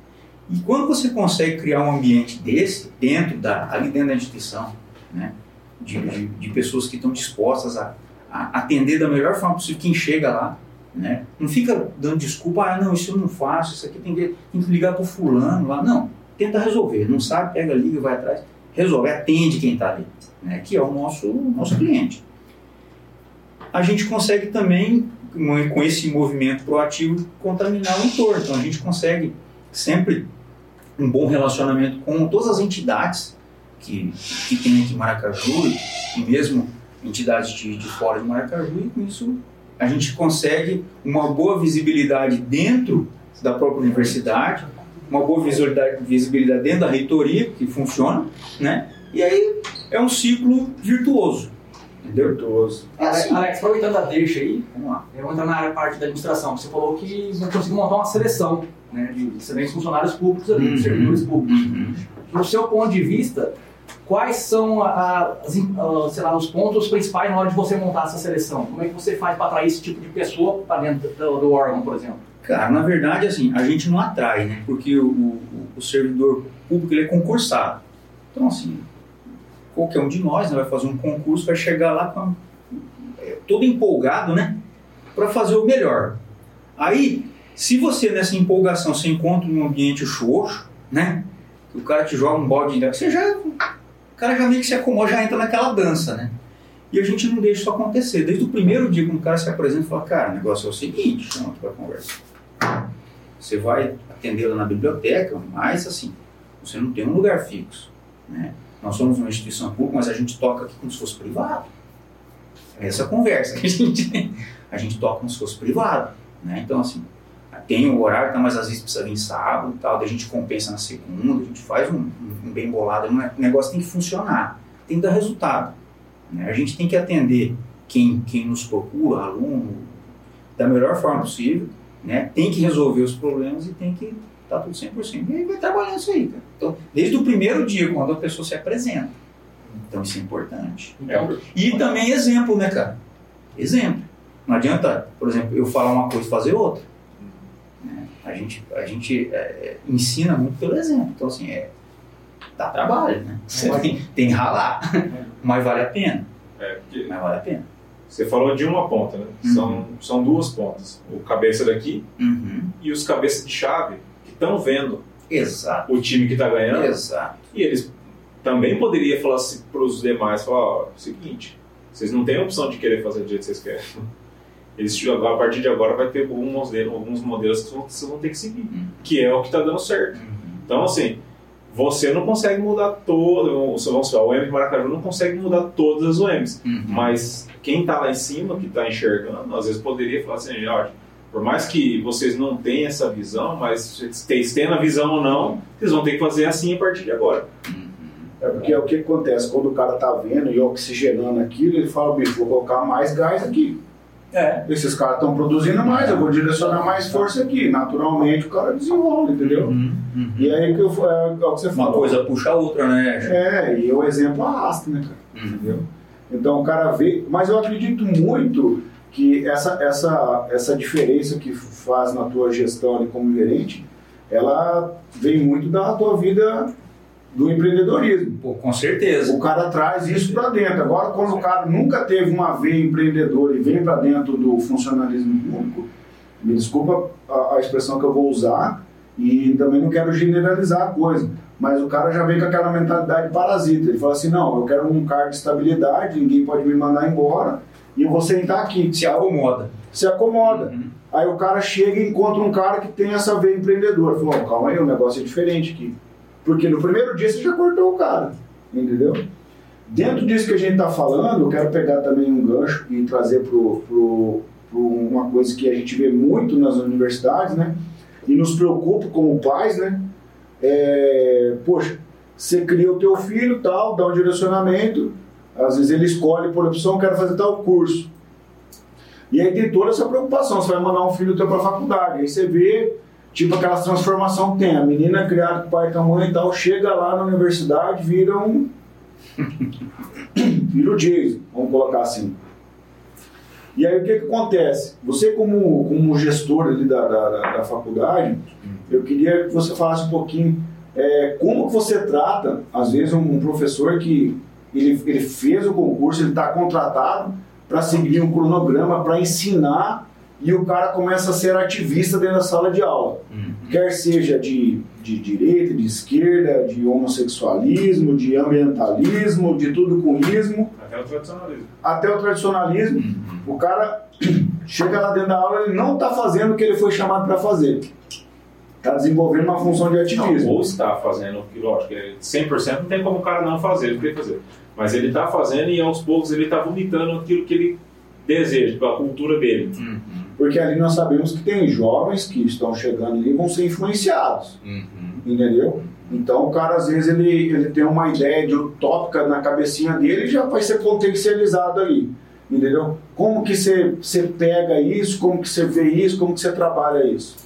E quando você consegue criar um ambiente desse, dentro da, ali dentro da instituição, né? de, de, de pessoas que estão dispostas a, a, atender da melhor forma possível quem chega lá. Né? Não fica dando desculpa, ah, não, isso eu não faço, isso aqui tem que, tem que ligar para o fulano lá. Não, tenta resolver. Não sabe, pega, liga, vai atrás, resolve, atende quem está ali, né? que é o nosso, nosso cliente. A gente consegue também, com esse movimento proativo, contaminar o entorno. Então a gente consegue sempre um bom relacionamento com todas as entidades que, que tem aqui em Maracaju e mesmo entidades de, de fora de Maracaju e com isso a gente consegue uma boa visibilidade dentro da própria universidade, uma boa visibilidade, dentro da reitoria, que funciona, né? E aí é um ciclo virtuoso. Entendeu? Virtuoso. É assim. Alex, aproveitando a deixa aí, vamos lá. Eu vou entrar na área parte da administração. Você falou que não conseguiu montar uma seleção né, de excelentes funcionários públicos ali, uhum. servidores públicos. Uhum. No seu ponto de vista, quais são as, a, lá, os pontos principais na hora de você montar essa seleção? Como é que você faz para atrair esse tipo de pessoa para dentro do, do, órgão, por exemplo? Cara, na verdade, assim, a gente não atrai, né? Porque o, o, o servidor público ele é concursado. Então, assim, qualquer um de nós né, vai fazer um concurso, vai chegar lá é, todo empolgado, né? Para fazer o melhor. Aí, se você nessa empolgação se encontra num ambiente xoxo, né? O cara te joga um balde de você já. O cara já meio que se acomoda, já entra naquela dança, né? E a gente não deixa isso acontecer. Desde o primeiro dia, quando o cara se apresenta e fala, cara, o negócio é o seguinte, chama pra conversa. Você vai atendê-la na biblioteca, mas assim, você não tem um lugar fixo. Né? Nós somos uma instituição pública, mas a gente toca aqui como se fosse privado. É essa conversa que a gente tem. A gente toca como se fosse privado. Né? Então, assim, tem o horário, tá, mas às vezes precisa vir sábado e tal, daí a gente compensa na segunda, a gente faz um, um- um bem bolado. é- O negócio tem que funcionar, tem que dar resultado. né? A gente tem que atender quem, quem nos procura, aluno, da melhor forma possível, né? tem que resolver os problemas e tem que estar tudo 100%. E aí vai trabalhando isso aí, cara. Então, desde o primeiro dia, quando a pessoa se apresenta. Então, isso é importante. É, E também exemplo, né, cara? Exemplo. Não adianta, por exemplo, eu falar uma coisa e fazer outra. A gente, a gente é, é, ensina muito pelo exemplo. Então, assim, é, dá trabalho, né? Você tem, tem que ralar. Mas vale a pena. é, porque Mas vale a pena. você falou de uma ponta, né? Uhum. São, são duas pontas. O cabeça daqui Uhum. e os cabeças de chave que estão vendo Exato. o time que está ganhando. Exato. E eles também poderiam falar assim para os demais, falar, ó, seguinte, vocês não têm a opção de querer fazer do jeito que vocês querem. Eles, a partir de agora vai ter alguns modelos, alguns modelos que vocês vão ter que seguir, Uhum. que é o que está dando certo. Uhum. Então, assim, você não consegue mudar todo, vamos falar, o M de Maracaju não consegue mudar todas as OMs, Uhum. mas quem está lá em cima, que está enxergando, às vezes poderia falar assim, ó, por mais que vocês não tenham essa visão, mas vocês tendo a visão ou não, vocês vão ter que fazer assim a partir de agora. É porque é o que acontece, quando o cara tá vendo e oxigenando aquilo, ele fala, bicho, vou colocar mais gás aqui. É. Esses caras estão produzindo mais, eu vou direcionar mais força aqui. Naturalmente o cara desenvolve, entendeu? Uhum. Uhum. E aí que eu, é, é o que você Uma falou. coisa puxa a outra, né? É, e o exemplo arrasta, né, cara? Uhum. Entendeu? Então o cara vê. Mas eu acredito muito que essa, essa, essa diferença que faz na tua gestão ali como gerente, ela vem muito da tua vida do empreendedorismo. Pô, com certeza. O cara traz isso para dentro. Agora, quando o cara nunca teve uma veia empreendedora e vem para dentro do funcionalismo público, me desculpa a, a expressão que eu vou usar e também não quero generalizar a coisa, mas o cara já vem com aquela mentalidade parasita. Ele fala assim: não, eu quero um cargo de estabilidade, ninguém pode me mandar embora e eu vou sentar aqui. Se acomoda. Se acomoda. Uhum. Aí o cara chega e encontra um cara que tem essa veia empreendedora. Falou, "Ó, calma aí, o negócio é diferente aqui. Porque no primeiro dia você já cortou o cara, entendeu? Dentro disso que a gente está falando, eu quero pegar também um gancho e trazer para uma coisa que a gente vê muito nas universidades, né? E nos preocupa como pais, né? É, poxa, você cria o teu filho, tal, dá um direcionamento, às vezes ele escolhe por opção, quero fazer tal curso. E aí tem toda essa preocupação, você vai mandar um filho teu para a faculdade, aí você vê tipo aquelas transformação que tem, a menina criada com o pai e com a mãe e tal, chega lá na universidade, vira um vira o Jason, vamos colocar assim. E aí o que, que acontece? Você como, como gestor ali da, da, da- da faculdade, eu queria que você falasse um pouquinho é, como que você trata, às vezes, um, um professor que ele, ele fez o concurso, ele está contratado para seguir um cronograma, para ensinar, e o cara começa a ser ativista dentro da sala de aula. Uhum. Quer seja de, de direita, de esquerda, de homossexualismo, de ambientalismo, de tudo com ismo, Até o tradicionalismo. até o tradicionalismo. O cara chega lá dentro da aula, ele não está fazendo o que ele foi chamado para fazer. Está desenvolvendo uma função de Não, ativismo. ou está fazendo, que lógico, é 100% não tem como o cara não fazer, ele tem que fazer. Mas ele está fazendo e aos poucos ele está vomitando aquilo que ele deseja, pela cultura dele. Uhum. Porque ali nós sabemos que tem jovens que estão chegando ali e vão ser influenciados. Uhum. Entendeu? Então o cara, às vezes, ele, ele tem uma ideia de utópica na cabecinha dele e já vai ser potencializado ali. Entendeu? Como que você, você pega isso, como que você vê isso, como que você trabalha isso?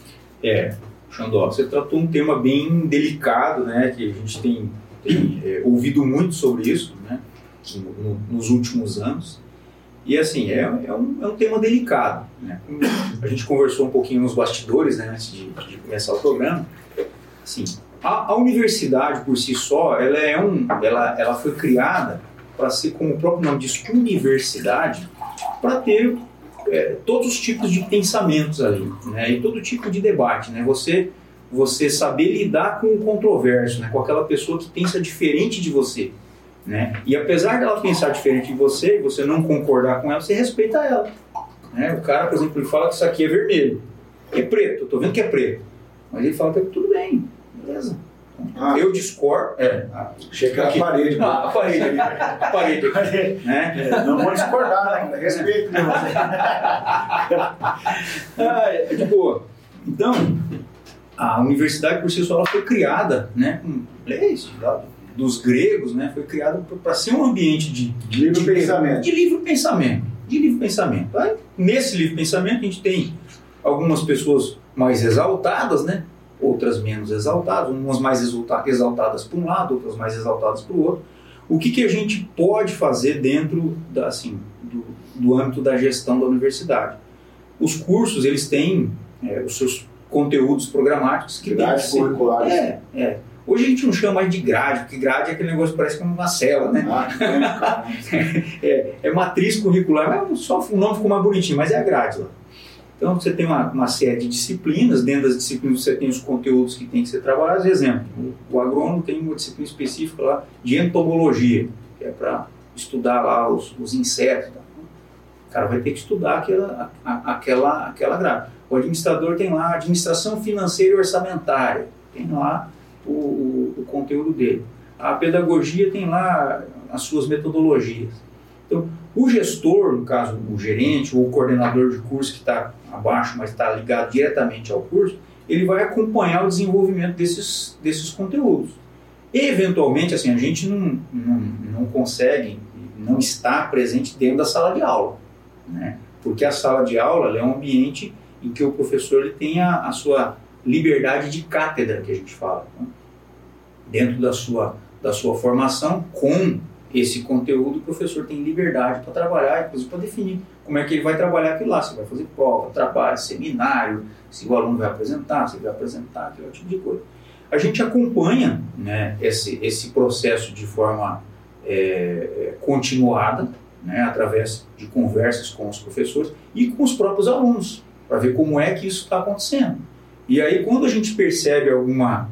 É, Xandó, você tratou um tema bem delicado, né? Que a gente tem, tem, é, ouvido muito sobre isso, né? no- no- nos últimos anos. E assim, é, é, um, é um tema delicado. Né? A gente conversou um pouquinho nos bastidores, né? Antes de, de começar o programa. Assim, A, a universidade por si só, ela é um, ela, ela foi criada para ser, como o próprio nome diz, universidade, para ter é, todos os tipos de pensamentos ali, né? E todo tipo de debate, né? Você você saber lidar com o controverso, né? Com aquela pessoa que pensa diferente de você, né? E apesar dela pensar diferente de você, você não concordar com ela, você respeita ela. Né? O cara, por exemplo, ele fala que isso aqui é vermelho, é preto, eu tô vendo que é preto, mas ele fala que é tudo bem, beleza. Ah. Eu discordo. É, que era Aqui. a parede. ah, a parede ali, a parede aqui, né? É, Não vou discordar, né? Respeito. né? Ah, é de boa. Então, a universidade por si só ela foi criada, né, com leis lá dos gregos, né, foi criada para ser um ambiente de, Livre pensamento. de livre pensamento, de livre pensamento. Aí, nesse livre pensamento a gente tem algumas pessoas mais exaltadas, né, outras menos exaltadas, umas mais exalta- exaltadas para um lado, outras mais exaltadas para o outro. O que, que a gente pode fazer dentro da, assim, do, do âmbito da gestão da universidade? Os cursos eles têm é, os seus conteúdos programáticos que Grades ser curriculares. é, é. Hoje a gente não chama mais de grade, porque grade é aquele negócio que parece como uma cela, né? Ah. É, é matriz curricular, mas só o nome ficou mais bonitinho, mas é a grade lá. Então você tem uma, uma série de disciplinas, dentro das disciplinas você tem os conteúdos que tem que ser trabalhados. Exemplo, o, o agrônomo tem uma disciplina específica lá de entomologia, que é para estudar lá os, os insetos. tá? O cara vai ter que estudar aquela, a- aquela, aquela grade. O administrador tem lá administração financeira e orçamentária, tem lá o, o, o conteúdo dele. A pedagogia tem lá as suas metodologias. Então, o gestor, no caso o gerente ou o coordenador de curso que está abaixo, mas está ligado diretamente ao curso, ele vai acompanhar o desenvolvimento desses, desses conteúdos. Eventualmente, assim, a gente não, não, não consegue, não está presente dentro da sala de aula, né? porque a sala de aula é um ambiente em que o professor ele tem a, a sua liberdade de cátedra, que a gente fala. né? Dentro da sua, da sua formação, com esse conteúdo, o professor tem liberdade para trabalhar, inclusive para definir como é que ele vai trabalhar aquilo lá, se vai fazer prova, trabalho, seminário, se o aluno vai apresentar, se ele vai apresentar, aquele tipo de coisa. A gente acompanha né, esse, esse processo de forma é, continuada, né, através de conversas com os professores e com os próprios alunos, para ver como é que isso está acontecendo. E aí, quando a gente percebe alguma,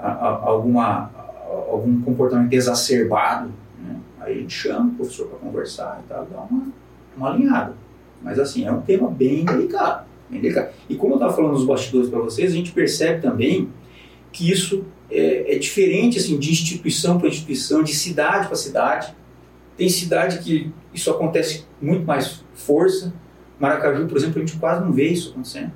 a- a- alguma, algum comportamento exacerbado, né, aí a gente chama o professor para conversar e tal, dá uma, uma alinhada. Mas assim, é um tema bem delicado. Bem delicado. E como eu estava falando nos bastidores para vocês, a gente percebe também que isso é, é diferente assim, de instituição para instituição, de cidade para cidade. Tem cidade que isso acontece com muito mais força. Maracaju, por exemplo, a gente quase não vê isso acontecendo.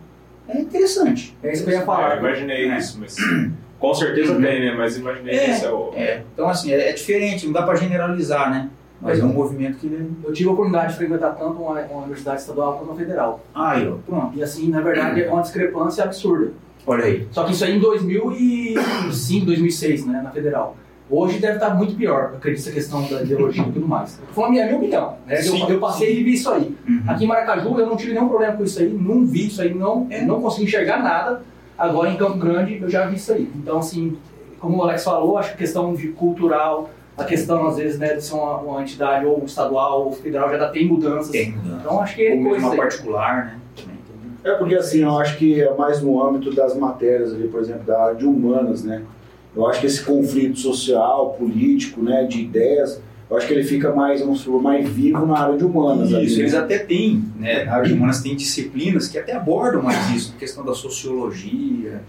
É interessante. É isso que eu ia É, eu falar. imaginei É. isso, mas com certeza Uhum. tem, né? Mas imaginei que esse é o. É, então, assim, é, é diferente, não dá para generalizar, né? Mas é um movimento que. Eu tive a oportunidade de frequentar tanto uma, uma universidade estadual quanto uma federal. Aí, ó, pronto. E assim, na verdade, é uma discrepância absurda. Olha aí. Só que isso aí em 2005, 2006, né, na federal. Hoje deve estar muito pior, eu acredito, essa questão da ideologia e tudo mais. Foi a minha, a minha opinião. Né? Eu, Sim, eu passei e vi isso aí. Uhum. Aqui em Maracaju eu não tive nenhum problema com isso aí, não vi isso aí, não, É. não consegui enxergar nada. Agora em Campo Grande eu já vi isso aí. Então, assim, como o Alex falou, acho que a questão de cultural, a questão às vezes né, de ser uma, uma entidade ou estadual ou federal já dá, tem mudanças. Tem mudança. Então acho que é Ou coisa uma particular, né? É porque assim, eu acho que é mais no âmbito das matérias ali, por exemplo, da área de humanas, né? Eu acho que esse conflito social, político, né, de ideias, eu acho que ele fica mais, vamos supor, mais vivo na área de humanas. ali, Isso, né? eles até têm, né? Na área de humanas tem disciplinas que até abordam mais isso, a questão da sociologia,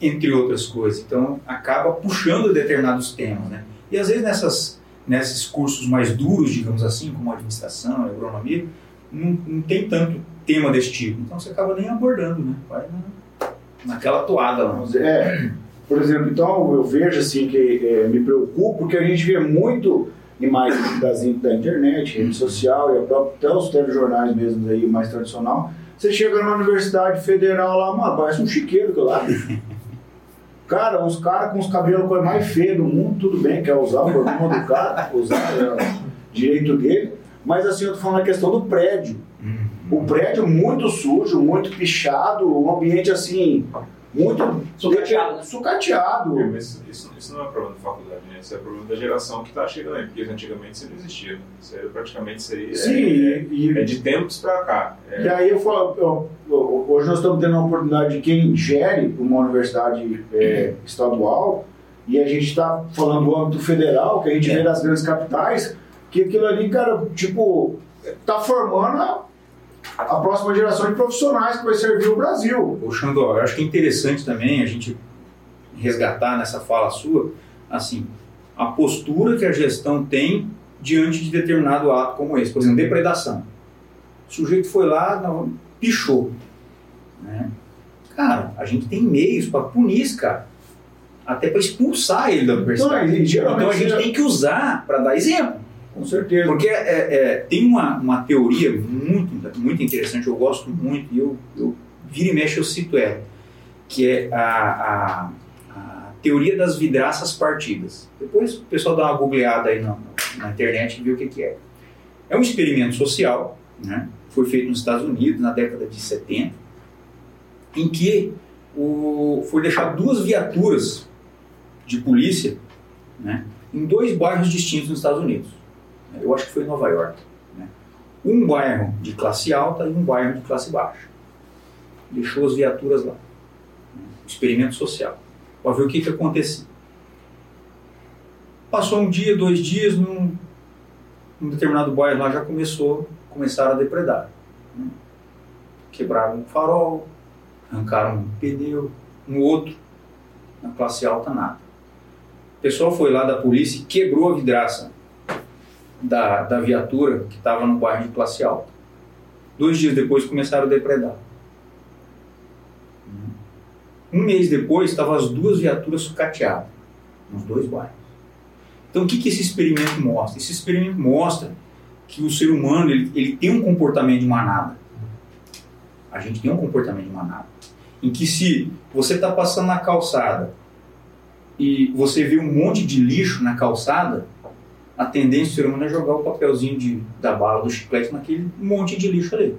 entre outras coisas. Então, acaba puxando determinados temas, né? E às vezes nessas, nesses cursos mais duros, digamos assim, como administração, agronomia, não, não tem tanto tema desse tipo. Então, você acaba nem abordando, né? Vai na, naquela toada lá. É, por exemplo, então eu vejo assim que é, me preocupo porque a gente vê muito imagens das, da internet, rede social e própria- até os telejornais mesmo aí mais tradicional. Você chega na Universidade Federal lá, mano, parece um chiqueiro que lá. Cara, uns caras com os cabelos coisa mais feia do mundo, tudo bem, quer usar o problema do cara, usar é direito dele. Mas assim, eu tô falando a questão do prédio. O prédio muito sujo, muito pichado, um ambiente assim, muito Sucateado, né? sucateado. Mas isso, isso não é problema da faculdade, né? Isso é problema da geração que está chegando aí, porque antigamente isso não existia. Né? Isso aí praticamente seria. Sim, é, e, é de tempos para cá. É, E aí eu falo, eu- eu- hoje nós estamos tendo a oportunidade de quem gere uma universidade é, estadual e a gente está falando do âmbito federal, que a gente vê nas grandes capitais, que aquilo ali, cara, tipo, tá formando a, próxima geração de profissionais que vai servir o Brasil. Ô Xandó, eu acho que é interessante também a gente resgatar nessa fala sua, assim, a postura que a gestão tem diante de determinado ato como esse. Por exemplo, depredação. O sujeito foi lá, não, pichou. né? Cara, a gente tem meios para punir esse cara. Até para expulsar ele da universidade. Não, então a gente é- tem que usar para dar exemplo. Com certeza. Porque é, é, tem uma, uma teoria muito, muito interessante, eu gosto muito, e eu, eu vira e mexe eu cito ela, que é a, a, a teoria das vidraças partidas. Depois o pessoal dá uma googleada aí na, na internet e vê o que, que é. É um experimento social, né? foi feito nos Estados Unidos na década de 70, em que o, foi deixar duas viaturas de polícia né? em dois bairros distintos nos Estados Unidos. Eu acho que foi em Nova York. né? Um bairro de classe alta e um bairro de classe baixa. Deixou as viaturas lá. né? Experimento social. Para ver o que, que acontecia. Passou um dia, dois dias, num, num determinado bairro lá já começou, começaram a depredar. né? Quebraram um farol, arrancaram um pneu, um outro. Na classe alta, nada. O pessoal foi lá da polícia e quebrou a vidraça da, da viatura que estava no bairro de classe alta. Dois dias depois começaram a depredar. Um mês depois estavam as duas viaturas sucateadas nos dois bairros. Então o que, que esse experimento mostra? Esse experimento mostra que o ser humano ele, ele tem um comportamento de manada. A gente tem um comportamento de manada. Em que se você está passando na calçada e você vê um monte de lixo na calçada, a tendência do ser humano é jogar o papelzinho de, da bala, do chiclete naquele monte de lixo ali.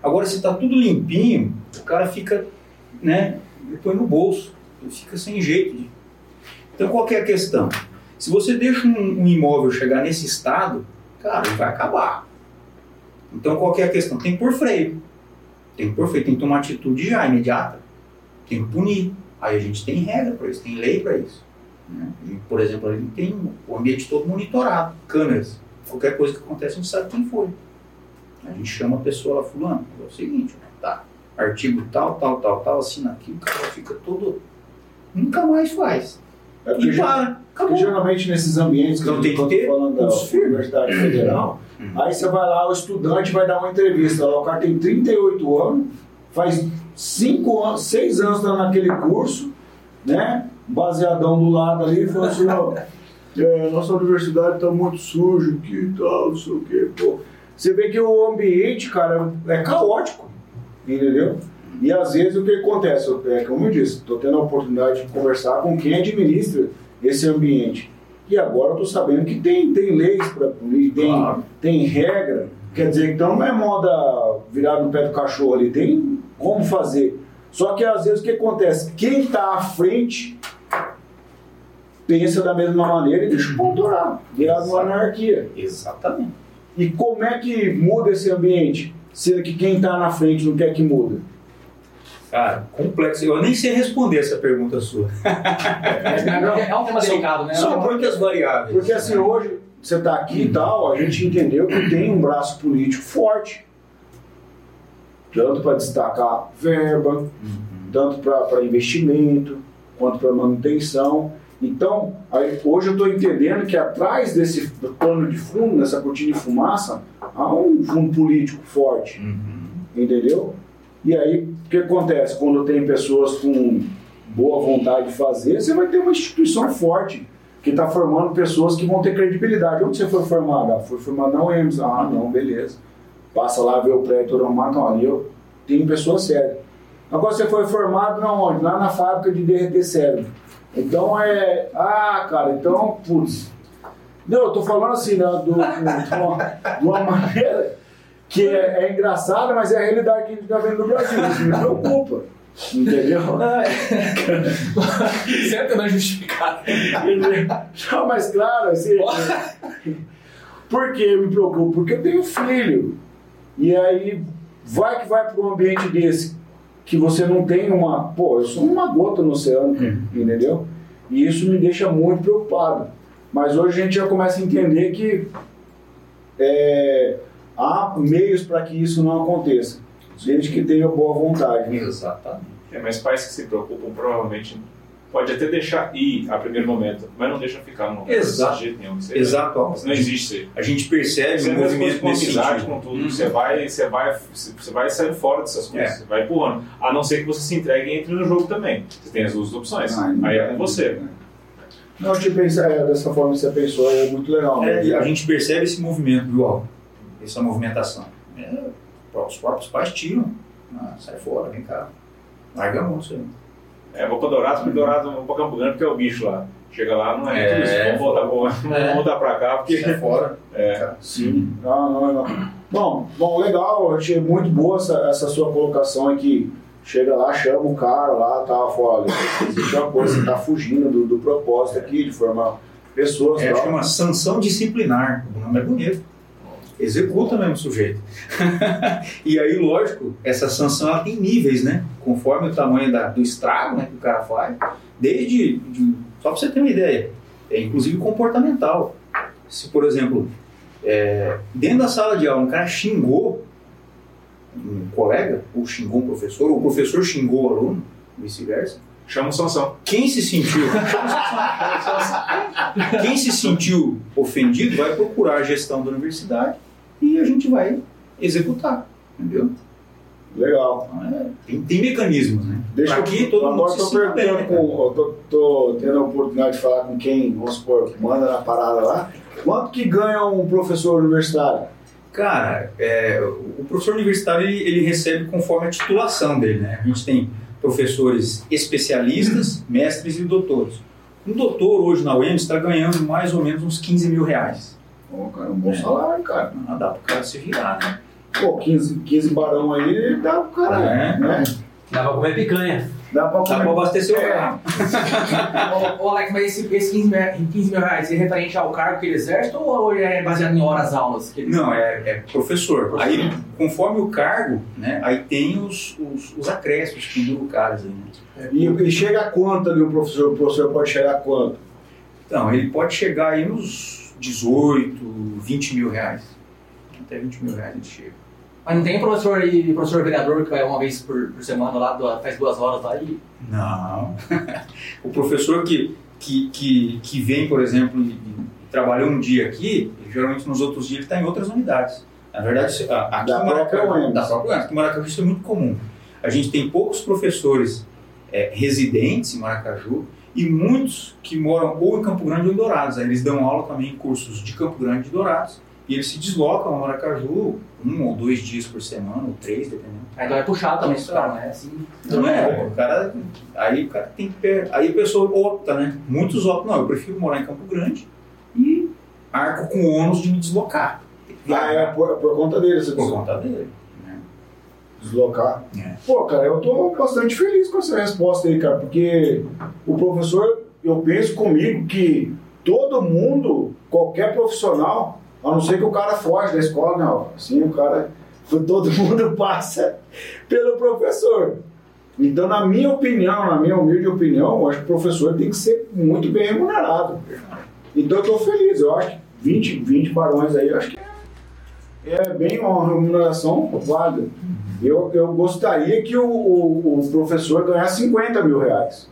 Agora, se está tudo limpinho, o cara fica, né, ele põe no bolso, ele fica sem jeito. Então, qual é a questão? Se você deixa um, um imóvel chegar nesse estado, cara, ele vai acabar. Então, qual é a questão? Tem que pôr freio. Tem que pôr freio, tem que tomar atitude já, imediata. Tem que punir. Aí a gente tem regra para isso, tem lei para isso. Né? Por exemplo, a gente tem o ambiente todo monitorado, câmeras. Qualquer coisa que acontece, a gente sabe quem foi. A gente chama a pessoa lá, fulano, é o seguinte, tá, artigo tal, tal, tal, tal, assina aqui, o cara fica todo... Nunca mais faz. É porque E já- para, acabou. geralmente nesses ambientes que eu tem que ter falando da. Universidade Federal, Uhum. aí você vai lá, o estudante vai dar uma entrevista. Lá, o cara tem 38 anos, faz 5 anos, 6 anos tá naquele curso, né? Baseadão do lado ali, e falou assim, ó, é, nossa universidade tá muito suja aqui e tal, não sei o quê, pô. Você vê que o ambiente, cara, é caótico, entendeu? E às vezes o que acontece? É como eu disse, estou tendo a oportunidade de conversar com quem administra esse ambiente. E agora eu estou sabendo que tem, tem leis para punir, tem, Claro. tem regra. Quer dizer, então não é moda virar no pé do cachorro ali, tem como fazer. Só que às vezes o que acontece? Quem está à frente pensa da mesma maneira e deixa o pau torar, virar uma anarquia. Exatamente. E como é que muda esse ambiente? Sendo que quem está na frente não quer que muda. Cara, complexo. Eu nem sei responder essa pergunta sua. É, é um tema delicado, né? São muitas variáveis. Porque assim, hoje você está aqui e tal, a gente entendeu que tem um braço político forte. Tanto para destacar verba, tanto para investimento, quanto para manutenção. Então, hoje eu estou entendendo que atrás desse pano de fundo, nessa cortina de fumaça, há um fundo político forte. Uhum. Entendeu? E aí, o que acontece? Quando tem pessoas com boa vontade de fazer, você vai ter uma instituição forte que está formando pessoas que vão ter credibilidade. Onde você foi formado? Ah, foi formado na UEMS. Ah, não, beleza. Passa lá, vê o prédio. Não, ali eu tenho pessoa séria. Agora você foi formado na onde? Lá na fábrica de derreter cérebro. Então é. Ah, cara, então, putz. Não, eu tô falando assim, né, do, de, uma, de uma maneira que é, é engraçada, mas é a realidade que a gente está vendo no Brasil. Isso me preocupa. Entendeu? Sempre não justificar. Não, mas claro, assim. Por que eu me preocupo? Porque eu tenho filho. E aí, vai que vai para um ambiente desse, que você não tem uma. Pô, eu sou uma gota no oceano, cara, entendeu? E isso me deixa muito preocupado. Mas hoje a gente já começa a entender que é, há meios para que isso não aconteça, desde que tenha boa vontade. Exatamente. É, mas pais que se preocupam provavelmente pode até deixar ir a primeiro momento, mas não deixa ficar no momento Exato. de jeito nenhum. Você- Exato. Não existe isso aí. A gente percebe Você o movimento com nesse amizade, sentido. com tudo, Uhum. você vai, você vai, você vai saindo fora dessas coisas, É. você vai empurrando. A não ser que você se entregue e entre no jogo também. Você tem as duas opções. Ah, aí é com você. Não, te pensar é, dessa forma que você pensou é muito legal. É, né? e a gente percebe esse movimento, viu, Alvo? Essa movimentação. É, os próprios pais tiram. Ah, sai fora, vem cá. Larga a mão aí. É, vou pra Dourado, porque Dourado vou pra Campo Grande porque é o bicho lá. Chega lá, não é, É. tudo isso. Vamos voltar, pra- É. vamos voltar pra cá, porque Sai fora. É. Sim. Não, não, não. Bom, bom, legal, eu achei muito boa essa, essa sua colocação aqui. Chega lá, chama o cara lá, tá, fala, olha, existe uma coisa, você tá fugindo do, do propósito aqui, de formar pessoas É, acho que é uma sanção disciplinar. O nome é bonito. Executa mesmo o sujeito. e aí, lógico, essa sanção ela tem níveis, né? Conforme o tamanho da- do estrago né, que o cara faz. Desde. de- só para você ter uma ideia. É inclusive comportamental. Se, por exemplo, é, dentro da sala de aula um cara xingou um colega, ou xingou um professor, ou o professor xingou o aluno, vice-versa. chama o Sansão. Quem se sentiu quem se sentiu ofendido vai procurar a gestão da universidade e a gente vai executar, entendeu? Legal. É, tem, tem mecanismos, né? Deixa Pra eu todo mundo se perguntando né, com, eu tô, tô tendo a oportunidade de falar com quem, vamos supor, manda na parada lá. Quanto que ganha um professor universitário? Cara, é, o professor universitário ele, ele recebe conforme a titulação dele, né? A gente tem professores especialistas, mestres e doutores. Um doutor hoje na UEM está ganhando mais ou menos uns 15 mil reais. Pô, cara, um bom É. salário, cara. Ah, dá para o cara se virar, né? Pô, 15, 15 barão aí dá pro cara, É. né? Dá pra comer picanha. Dá pra Dá para abastecer o carro. Ô, ô, Alex, mas esse, esse 15, mil, 15 mil reais é referente ao cargo que ele exerce ou é baseado em horas aulas? Que ele... Não, é, é professor. Aí, conforme o cargo, né, aí tem os, os, os acréscimos pendurados aí, né? E, e chega a quanto ali o professor? O professor pode chegar a quanto? Então, ele pode chegar aí nos 18, 20 mil reais. Até 20 mil reais ele chega. Mas não tem professor e professor vereador que vai uma vez por, por semana lá, do- faz duas horas lá e. Não. o professor que, que, que, que vem, por exemplo, e, e trabalhou um dia aqui, ele, geralmente nos outros dias ele está em outras unidades. Na verdade, aqui Da em UEMS. da própria aqui em Maracaju isso é muito comum. A gente tem poucos professores é, residentes em Maracaju e muitos que moram ou em Campo Grande ou em Dourados. Aí eles dão aula também em cursos de Campo Grande e Dourados. E eles se deslocam a Maracaju um ou dois dias por semana, ou três, dependendo. Aí então é puxado também esse cara, né? Assim, Não é, o cara. Aí o cara tem que. per- Aí a pessoa opta, né? Muitos optam, não, eu prefiro morar em Campo Grande e arco com o ônus de me deslocar. Ah, é por, por conta dele, você por conta dele. Deslocar. É. Pô, cara, eu tô bastante feliz com essa resposta aí, cara, porque o professor, eu penso comigo que todo mundo, qualquer profissional, a não ser que o cara foge da escola, não. Assim, o cara, todo mundo passa pelo professor. Então, na minha opinião, na minha humilde opinião, eu acho que o professor tem que ser muito bem remunerado. Então, eu tô feliz, eu acho que 20, 20 barões aí, eu acho que é bem uma remuneração válida. Eu, eu gostaria que o, o, o professor ganhasse 50 mil reais.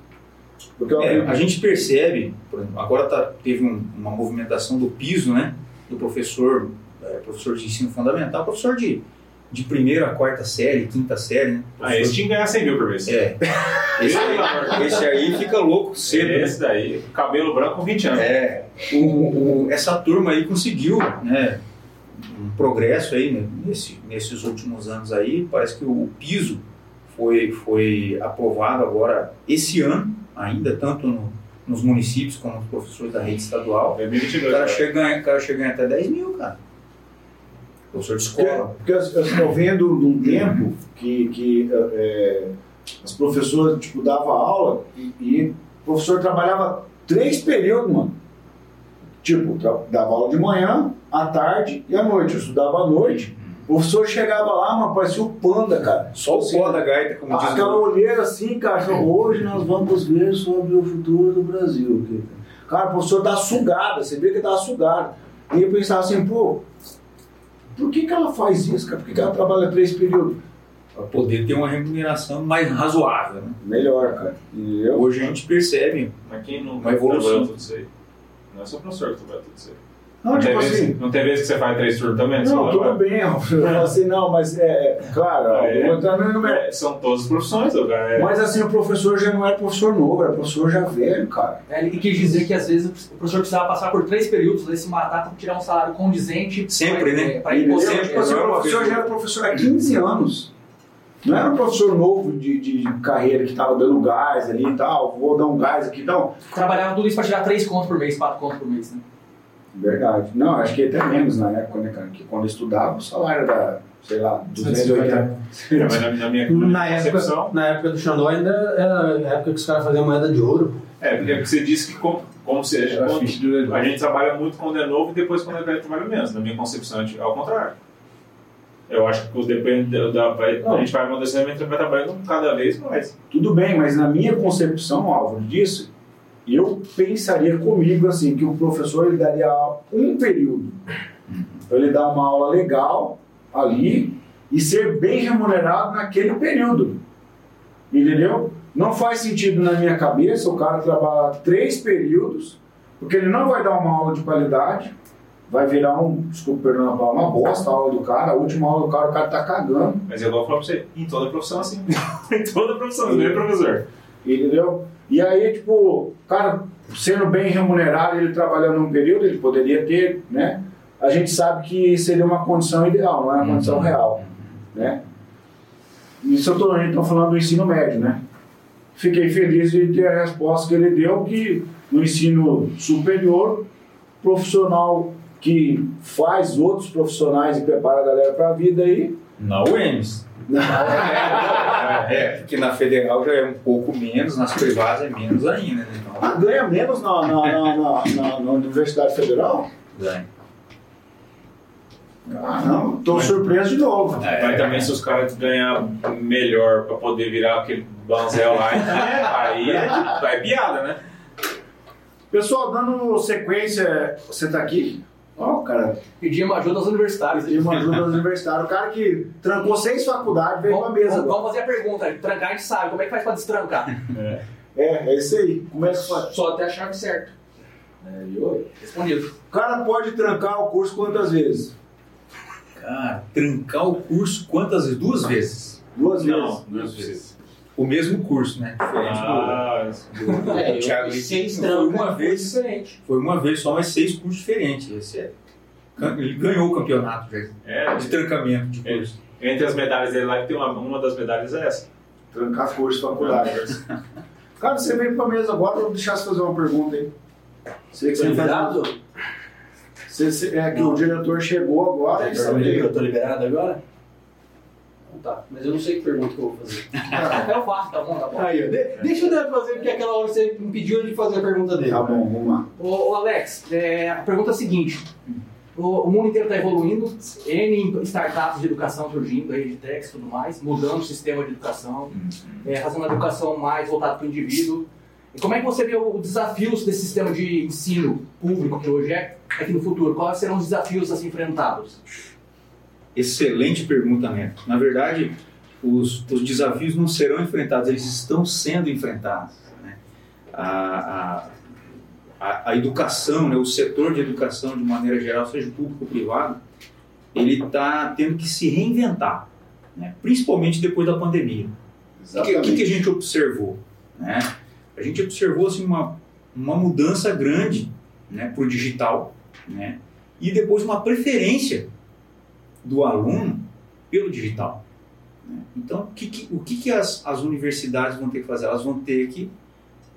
Porque eu É, a gente percebe, por exemplo, agora tá, teve um- uma movimentação do piso, né? Do professor, é, professor de ensino fundamental, professor de, de primeira a quarta série, quinta série, né? Ah, esse tinha que ganhar 100 mil por mês. É. Esse aí, esse aí fica louco cedo, né? Esse daí, cabelo branco com 20 anos. É, o, o- essa turma aí conseguiu, né, um progresso aí nesse, nesses últimos anos aí. Parece que o piso foi, foi aprovado agora esse ano ainda, tanto no- nos municípios como nos professores da rede estadual. O 2022. cara cara. chega, o cara chega até 10 mil, cara. Professor de Porque, escola. porque eu eu estou vendo num tempo que, que é, As professoras, tipo, davam aula e, e o professor trabalhava três períodos, mano. Tipo, dava aula de manhã, à tarde e à noite. Eu estudava à noite. O professor chegava lá, mano, parecia o panda, cara. Só o pó da gaita, como diz Aquela o... olheira assim, cara, hoje nós vamos ver sobre o futuro do Brasil. Cara, o professor tá sugado, você vê que tá sugado. E eu pensava assim, pô, por que, que ela faz isso, cara? Por que, que ela trabalha três períodos? Para poder ter uma remuneração mais razoável. Né? Melhor, cara. E eu, Hoje a gente percebe Mas quem não Uma evolução. tudo isso aí? Não é só o professor que trabalha tudo isso aí. Não, tem tipo vezes, assim, não tem vezes que você faz três turnos também? Não, não tudo vai? bem, eu falo assim, não, mas é, claro, É. no mérito. É, São todas as profissões, o cara. É, Mas assim, o professor já não era professor novo, era professor já velho, cara. É, Ele quis dizer que às vezes o professor precisava passar por três períodos, daí se matar para tirar um salário condizente. Sempre, pra- né? Para ir Entendeu? poder- Tipo assim, não é o uma professor vez- já era professor há 15 anos. Não era um professor novo de, de carreira que estava dando gás ali e tal, vou dar um gás aqui, não. Trabalhava tudo isso para tirar três contos por mês, quatro contos por mês, né? Verdade. Não, acho que até menos na época, né, cara? Que quando eu estudava, o salário era, sei lá, 280. mas na, na minha, na Na época, concepção. na época do Xandó ainda era a época que os caras faziam moeda de ouro. É, porque você disse que como, como se a gente, a gente trabalha muito quando é novo e depois quando é velho trabalha menos. Na minha concepção é ao contrário. Eu acho que depende da, da a gente vai amadurecendo e vai trabalhando cada vez mais. Tudo bem, mas na minha concepção, Álvaro, disso, eu pensaria comigo assim, que o professor ele daria um período. Então, ele dá uma aula legal ali e ser bem remunerado naquele período. Entendeu? Não faz sentido na minha cabeça o cara trabalhar três períodos, porque ele não vai dar uma aula de qualidade, vai virar um, desculpa, perdão, uma bosta a aula do cara, a última aula do cara, o cara tá cagando. Mas eu vou falar pra você, em toda profissão é assim. em toda profissão, não é professor. Entendeu? E aí, tipo, cara, sendo bem remunerado, ele trabalhando um período, ele poderia ter, né? A gente sabe que seria uma condição ideal, não é uma condição real, né? Isso eu tô, a gente tá falando do ensino médio, né? Fiquei feliz de ter a resposta que ele deu, que no ensino superior, profissional que faz outros profissionais e prepara a galera para a vida aí, Na UEMS. É, porque na federal já é um pouco menos, nas privadas é menos ainda, né? Então, ah, ganha menos na, na, na, na, na- Universidade Federal? ganha. Ah, não, tô surpreso de novo. É. Mas também se os caras ganhar melhor pra poder virar aquele banzel lá, então é- aí é, tipo, é piada, né? Pessoal, dando sequência, você tá aqui? Ó, cara, Pedia uma ajuda aos universitários. pediu uma ajuda aos universitários. O cara que trancou seis faculdades veio pra Vamos, mesa vamos, agora. vamos fazer a pergunta. Trancar a gente sabe. Como é que faz para destrancar? É, é isso aí. Como é que faz? Só até a chave certa. É, viu? Respondido. O cara pode trancar o curso quantas vezes? Cara, trancar o curso quantas vezes? Duas vezes. Duas vezes. Não, não precisa. O mesmo curso, né? Diferente Ah, do, do, É, do Thiago. eu- seis Foi uma vez, Diferente. foi uma vez só, mas seis cursos diferentes. Esse é. Ele ganhou o campeonato é, de trancamento de curso. entre as medalhas dele lá, que tem uma, uma das medalhas é essa. Trancar curso, faculdade. Cara, você veio pra mesa agora, eu vou deixar você fazer uma pergunta aí. Você que você Liberado? faz... Você, você- é que o diretor chegou agora e Eu sabe. tô liberado agora? Então Tá, mas eu não sei que pergunta que eu vou fazer. Eu faço, tá bom, tá bom. Aí, de- deixa o Neto fazer, porque aquela hora você me pediu de fazer a pergunta dele. Tá bom, vamos lá. Ô, ô, Alex, é, a pergunta é a seguinte. O, o mundo inteiro está evoluindo, N startups de educação surgindo, aí, de techs e tudo mais, mudando o sistema de educação, é, fazendo uma educação mais voltada para o indivíduo. E como é que você vê os desafios desse sistema de ensino público que hoje é, aqui no futuro? Quais serão os desafios a ser enfrentados? Excelente pergunta, Neto. Na verdade, os, os desafios não serão enfrentados, eles estão sendo enfrentados. né? A, a, a, educação, né, o setor de educação, de maneira geral, seja público ou privado, ele está tendo que se reinventar, né? principalmente depois da pandemia. O que, que que a gente observou? Né? A gente observou assim, uma, uma mudança grande né, para o digital né? e depois uma preferência do aluno pelo digital. né? Então, o que, que- o que, que as, as universidades vão ter que fazer? Elas vão ter que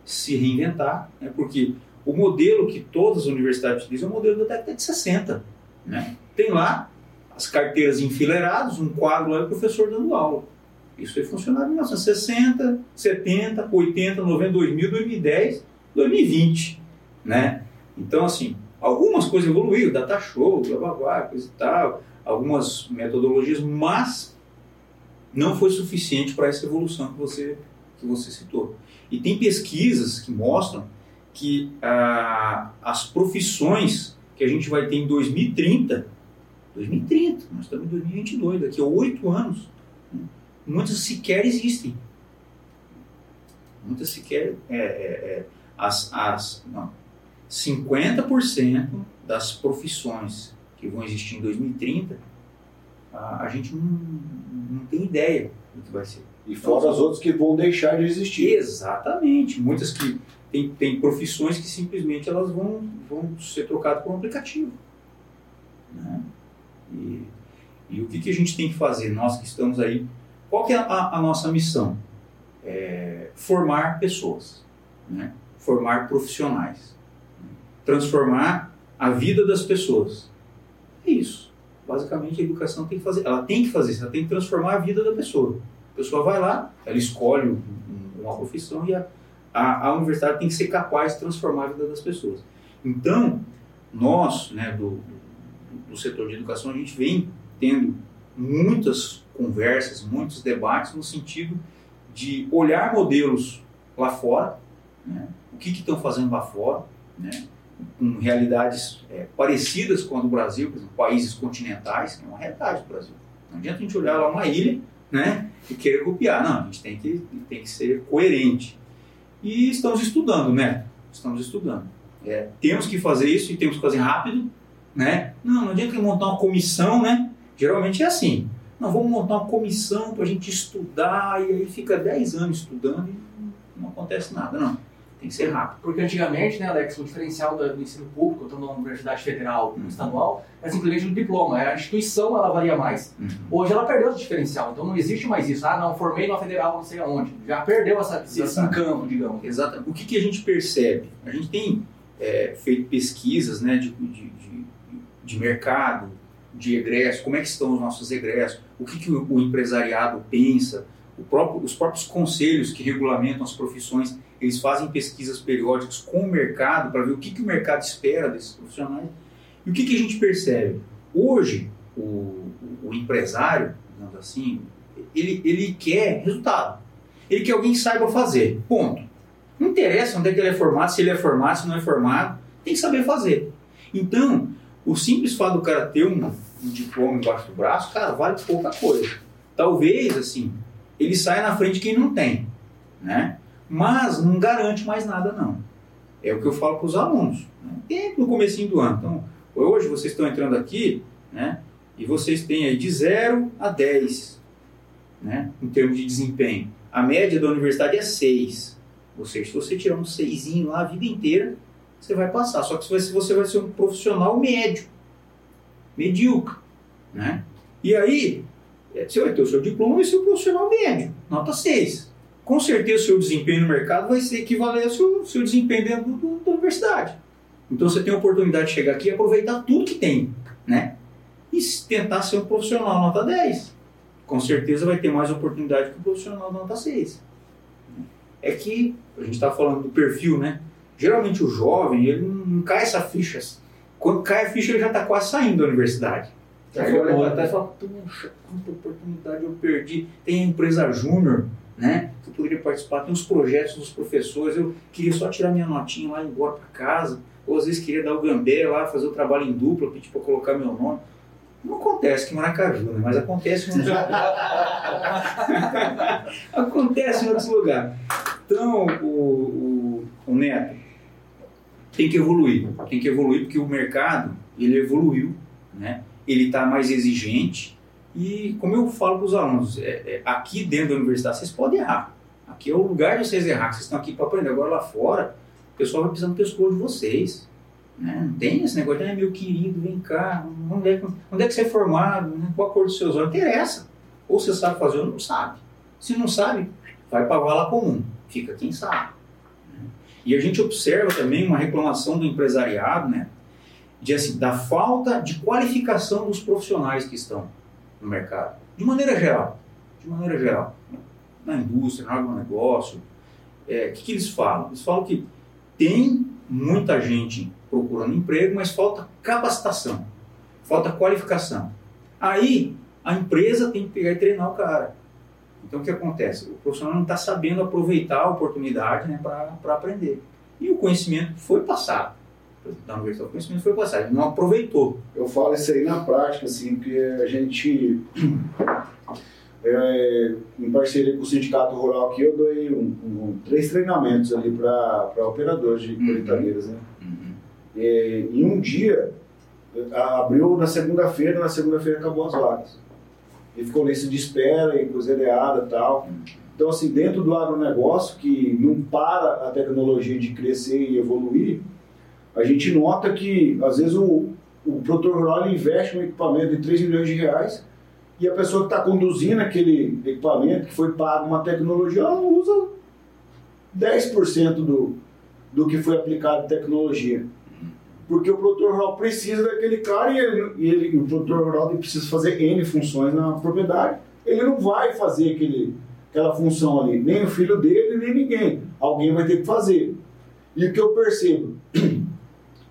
se reinventar, né? porque o modelo que todas as universidades utilizam é o modelo da década de 60. Né? Tem lá as carteiras enfileiradas, um quadro lá e o professor dando aula. Isso foi funcionário em 1960, 70, 80, 90, 2000, 2010, 2020, né? Então, assim, algumas coisas evoluíram, data show, blá blá blá, coisa e tal, algumas metodologias, mas não foi suficiente para essa evolução que você, que você citou. E tem pesquisas que mostram que ah, as profissões que a gente vai ter em 2030, 2030, nós estamos em 2022, daqui a oito anos, muitas sequer existem. Muitas sequer. É, é, é, as, as, não, 50% das profissões que vão existir em 2030, a, a gente não, não tem ideia do que vai ser. E fora as outras que vão deixar de existir. Exatamente. Muitas que tem, tem profissões que simplesmente elas vão, vão ser trocadas por um aplicativo. Né? E, e o que, que a gente tem que fazer, nós que estamos aí, qual que é a, a nossa missão? É formar pessoas, né? formar profissionais, transformar a vida das pessoas. É isso. Basicamente a educação tem que fazer, ela tem que fazer isso, ela tem que transformar a vida da pessoa. A pessoa vai lá, ela escolhe uma profissão e a, a, a universidade tem que ser capaz de transformar a vida das pessoas. Então, nós, né, do, do, setor de educação, a gente vem tendo muitas conversas, muitos debates no sentido de olhar modelos lá fora, né, o que estão fazendo lá fora, né, com realidades é, parecidas com a do Brasil, por exemplo, países continentais, que é uma realidade do Brasil. Não adianta a gente olhar lá uma ilha né, e querer copiar. Não, a gente tem que, tem que ser coerente. E estamos estudando, né? Estamos estudando. É, temos que fazer isso e temos que fazer rápido, né? Não, não adianta montar uma comissão, né? Geralmente é assim. Não, vamos montar uma comissão para a gente estudar e aí fica 10 anos estudando e não acontece nada, não. Tem que ser rápido. Porque antigamente, né, Alex, o diferencial do ensino público, tanto na universidade federal Uhum. estadual, é simplesmente o diploma. A instituição, ela valia mais. Uhum. Hoje ela perdeu esse diferencial, então não existe mais isso. Ah, não, formei na federal não sei aonde. Já perdeu essa, esse encanto, digamos. Exatamente. O que, que a gente percebe? A gente tem é, feito pesquisas né, de, de, de, de mercado, de egresso, como é que estão os nossos egressos, o que, que o, o empresariado pensa, próprio, os próprios conselhos que regulamentam as profissões, eles fazem pesquisas periódicas com o mercado para ver o que, que o mercado espera desses profissionais. E o que, que a gente percebe? Hoje, o, o, empresário, digamos assim, ele, ele quer resultado. Ele quer alguém que saiba fazer. Ponto. Não interessa onde é que ele é formado, se ele é formado, se não é formado, tem que saber fazer. Então, o simples fato do cara ter um, um diploma embaixo do braço, cara, vale pouca coisa. Talvez, assim, ele saia na frente quem não tem, né? Mas não garante mais nada, não. É o que eu falo para os alunos. Né? Tem no comecinho do ano. Então, hoje vocês estão entrando aqui, né? E vocês têm aí de 0 a 10, né? Em termos de desempenho. A média da universidade é 6. Ou seja, se você tirar um 6 lá a vida inteira, você vai passar. Só que você vai ser um profissional médio, medíocre, né? E aí, é, você vai ter o seu diploma e ser um profissional médio, nota 6. Com certeza o seu desempenho no mercado vai ser equivalente ao seu, seu desempenho dentro do- da universidade. Então você tem a oportunidade de chegar aqui e aproveitar tudo que tem, né? E tentar ser um profissional nota 10. Com certeza vai ter mais oportunidade que o profissional nota 6. É que a gente está falando do perfil, né? Geralmente o jovem, ele não, cai essa ficha. Quando cai a ficha, ele já está quase saindo da universidade. Já Aí foi olha pra trás e fala, puxa, quanta oportunidade eu perdi. Tem a empresa júnior, né? Que eu poderia participar. Tem os projetos dos professores. Eu queria só tirar minha notinha lá e ir embora para casa. Ou às vezes queria dar o gambé lá, fazer o trabalho em dupla, pedir para colocar meu nome. Não acontece aqui em Maracaju, né? Mas acontece em outros Acontece em outros lugares. Então, o, o, o Neto tem que evoluir. Tem que evoluir porque o mercado, ele evoluiu, né? Ele está mais exigente e, como eu falo para os alunos, é, é, aqui dentro da universidade vocês podem errar. Aqui é o lugar de vocês errar. Vocês estão aqui para aprender. Agora lá fora, o pessoal vai precisar no pescoço de vocês. Né? Não tem esse negócio de, "Ai, meu querido, vem cá, onde é, onde é que você é formado? Né? Qual a cor dos seus olhos? Interessa. Ou você sabe fazer ou não sabe. Se não sabe, vai para a vala comum. Fica quem sabe. né? E a gente observa também uma reclamação do empresariado, né? De, assim, da falta de qualificação dos profissionais que estão no mercado. De maneira geral. de maneira geral, na indústria, no agronegócio, é, o que, que eles falam? Eles falam que tem muita gente procurando emprego, mas falta capacitação, falta qualificação. Aí a empresa tem que pegar e treinar o cara. Então o que acontece? O profissional não está sabendo aproveitar a oportunidade né, para aprender. E o conhecimento foi passado. Da universidade, o conhecimento foi passado, ele não aproveitou. Eu falo isso aí na prática, assim, porque a gente, é, em parceria com o Sindicato Rural aqui, eu dei um, um, três treinamentos ali para operadores de colheitadeiras, né? E, em um dia, abriu na segunda-feira, na segunda-feira acabou as vagas. E ficou lista de espera, encruzilhada e tal. Então, assim, dentro do agronegócio, que não para a tecnologia de crescer e evoluir, a gente nota que, às vezes, o, o produtor rural investe um equipamento de 3 milhões de reais e a pessoa que está conduzindo aquele equipamento, que foi pago uma tecnologia, ela usa 10% do, do que foi aplicado em tecnologia. Porque o produtor rural precisa daquele cara e, ele, e ele, o produtor rural precisa fazer N funções na propriedade. Ele não vai fazer aquele, aquela função ali, nem o filho dele, nem ninguém. Alguém vai ter que fazer. E o que eu percebo?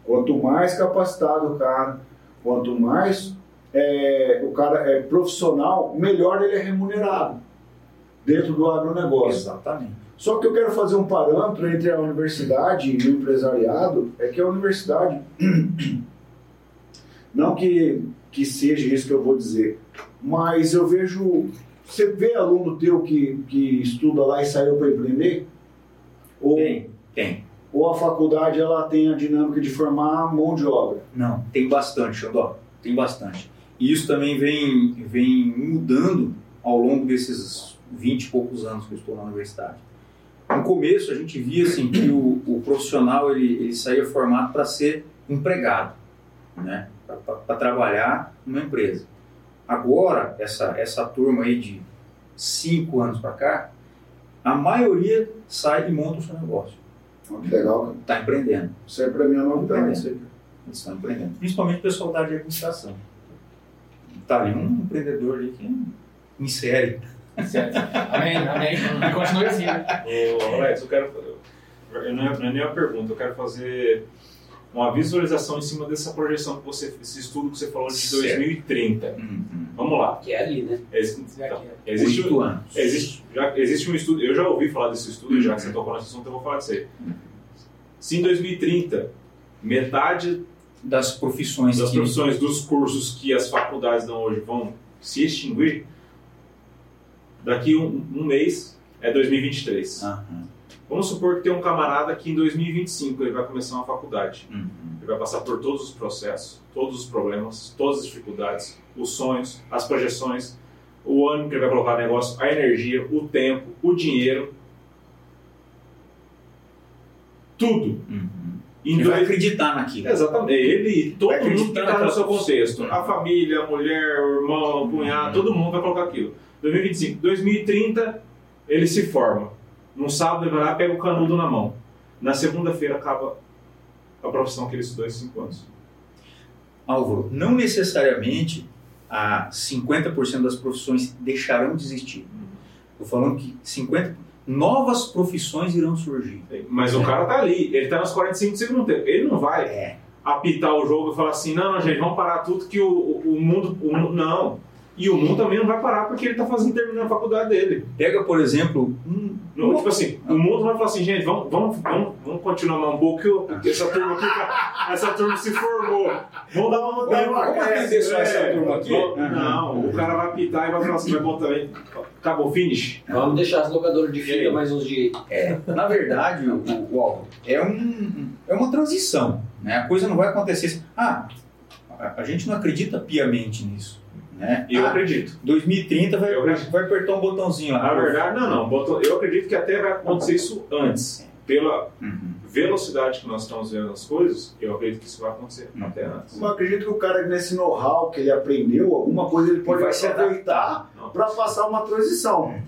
Quanto mais capacitado o cara, quanto mais é, o cara é profissional, melhor ele é remunerado dentro do agronegócio. Exatamente. Só que eu quero fazer um parâmetro entre a universidade e o empresariado, é que a universidade, não que, que seja isso que eu vou dizer, mas eu vejo, você vê aluno teu que, que estuda lá e saiu para empreender? Ou, tem, tem. Ou a faculdade ela tem a dinâmica de formar mão de obra? Não, tem bastante, Xandó, tem bastante. E isso também vem, vem mudando ao longo desses 20 e poucos anos que eu estou na universidade no começo a gente via assim que o, o profissional ele, ele saía formado para ser empregado, né? para trabalhar numa empresa. Agora, essa, essa turma aí de cinco anos para cá, a maioria sai e monta o seu negócio. Oh, que legal. Está empreendendo. Isso é para mim é novidade. Eles estão empreendendo. Principalmente o pessoal da área de administração. Está ali um empreendedor ali que insere Certo. Amém, amém. E continue assim. Ô, Alex, eu quero. Eu não, é, não é nem uma pergunta, eu quero fazer uma visualização em cima dessa projeção que você, esse estudo que você falou de certo. 2030. Uhum. Vamos lá. Que é ali, né? Existe, então, existe, um, anos. existe, já, existe um estudo, eu já ouvi falar desse estudo, uhum. já que você tocou nesse assunto, eu vou falar disso aí. Se em 2030 metade das profissões, das que... profissões dos cursos que as faculdades dão hoje vão se extinguir, daqui um, um mês é 2023. Uhum. Vamos supor que tem um camarada que em 2025 ele vai começar uma faculdade. Uhum. Ele vai passar por todos os processos, todos os problemas, todas as dificuldades, os sonhos, as projeções, o ano que ele vai colocar no negócio, a energia, o tempo, o dinheiro. Tudo. Uhum. Ele vai acreditar naquilo. Exatamente. Ele e todo mundo que está no seu contexto. A família, a mulher, o irmão, o cunhado, todo mundo vai colocar aquilo. 2025. 2030, ele se forma. No sábado, ele vai lá pega o canudo na mão. Na segunda-feira, acaba a profissão que ele estudou em 5 anos. Álvaro, não necessariamente a 50% das profissões deixarão de existir. Estou falando que 50% novas profissões irão surgir. Mas é. o cara tá ali, ele tá nos 45 segundos. Ele não vai é. apitar o jogo e falar assim: não, não, gente, vamos parar tudo que o, o, mundo, o. Não. E o mundo também não vai parar porque ele está fazendo terminando a faculdade dele. Pega, por exemplo, um, não, tipo assim, o mundo vai falar assim, gente, vamos, vamos, vamos, vamos continuar mambo que essa turma aqui, essa turma se formou. Vamos dar uma vamos, vamos atender só essa é, turma aqui? Não, o cara vai apitar e vai falar assim, vai bom também. Acabou, finish. Vamos deixar as locadoras de fita mais uns dias. É, na verdade, o, o, é, um, é uma transição. Né? A coisa não vai acontecer assim. Ah, a, a gente não acredita piamente nisso. Né? Eu ah, acredito. 2030 vai, vai apertar um botãozinho lá. Na verdade, não, não. Botou, eu acredito que até vai acontecer isso antes. Pela uhum. velocidade que nós estamos vendo as coisas, eu acredito que isso vai acontecer uhum. até antes. Eu acredito que o cara, nesse know-how que ele aprendeu, alguma coisa ele pode vai se aproveitar para passar uma transição. Uhum.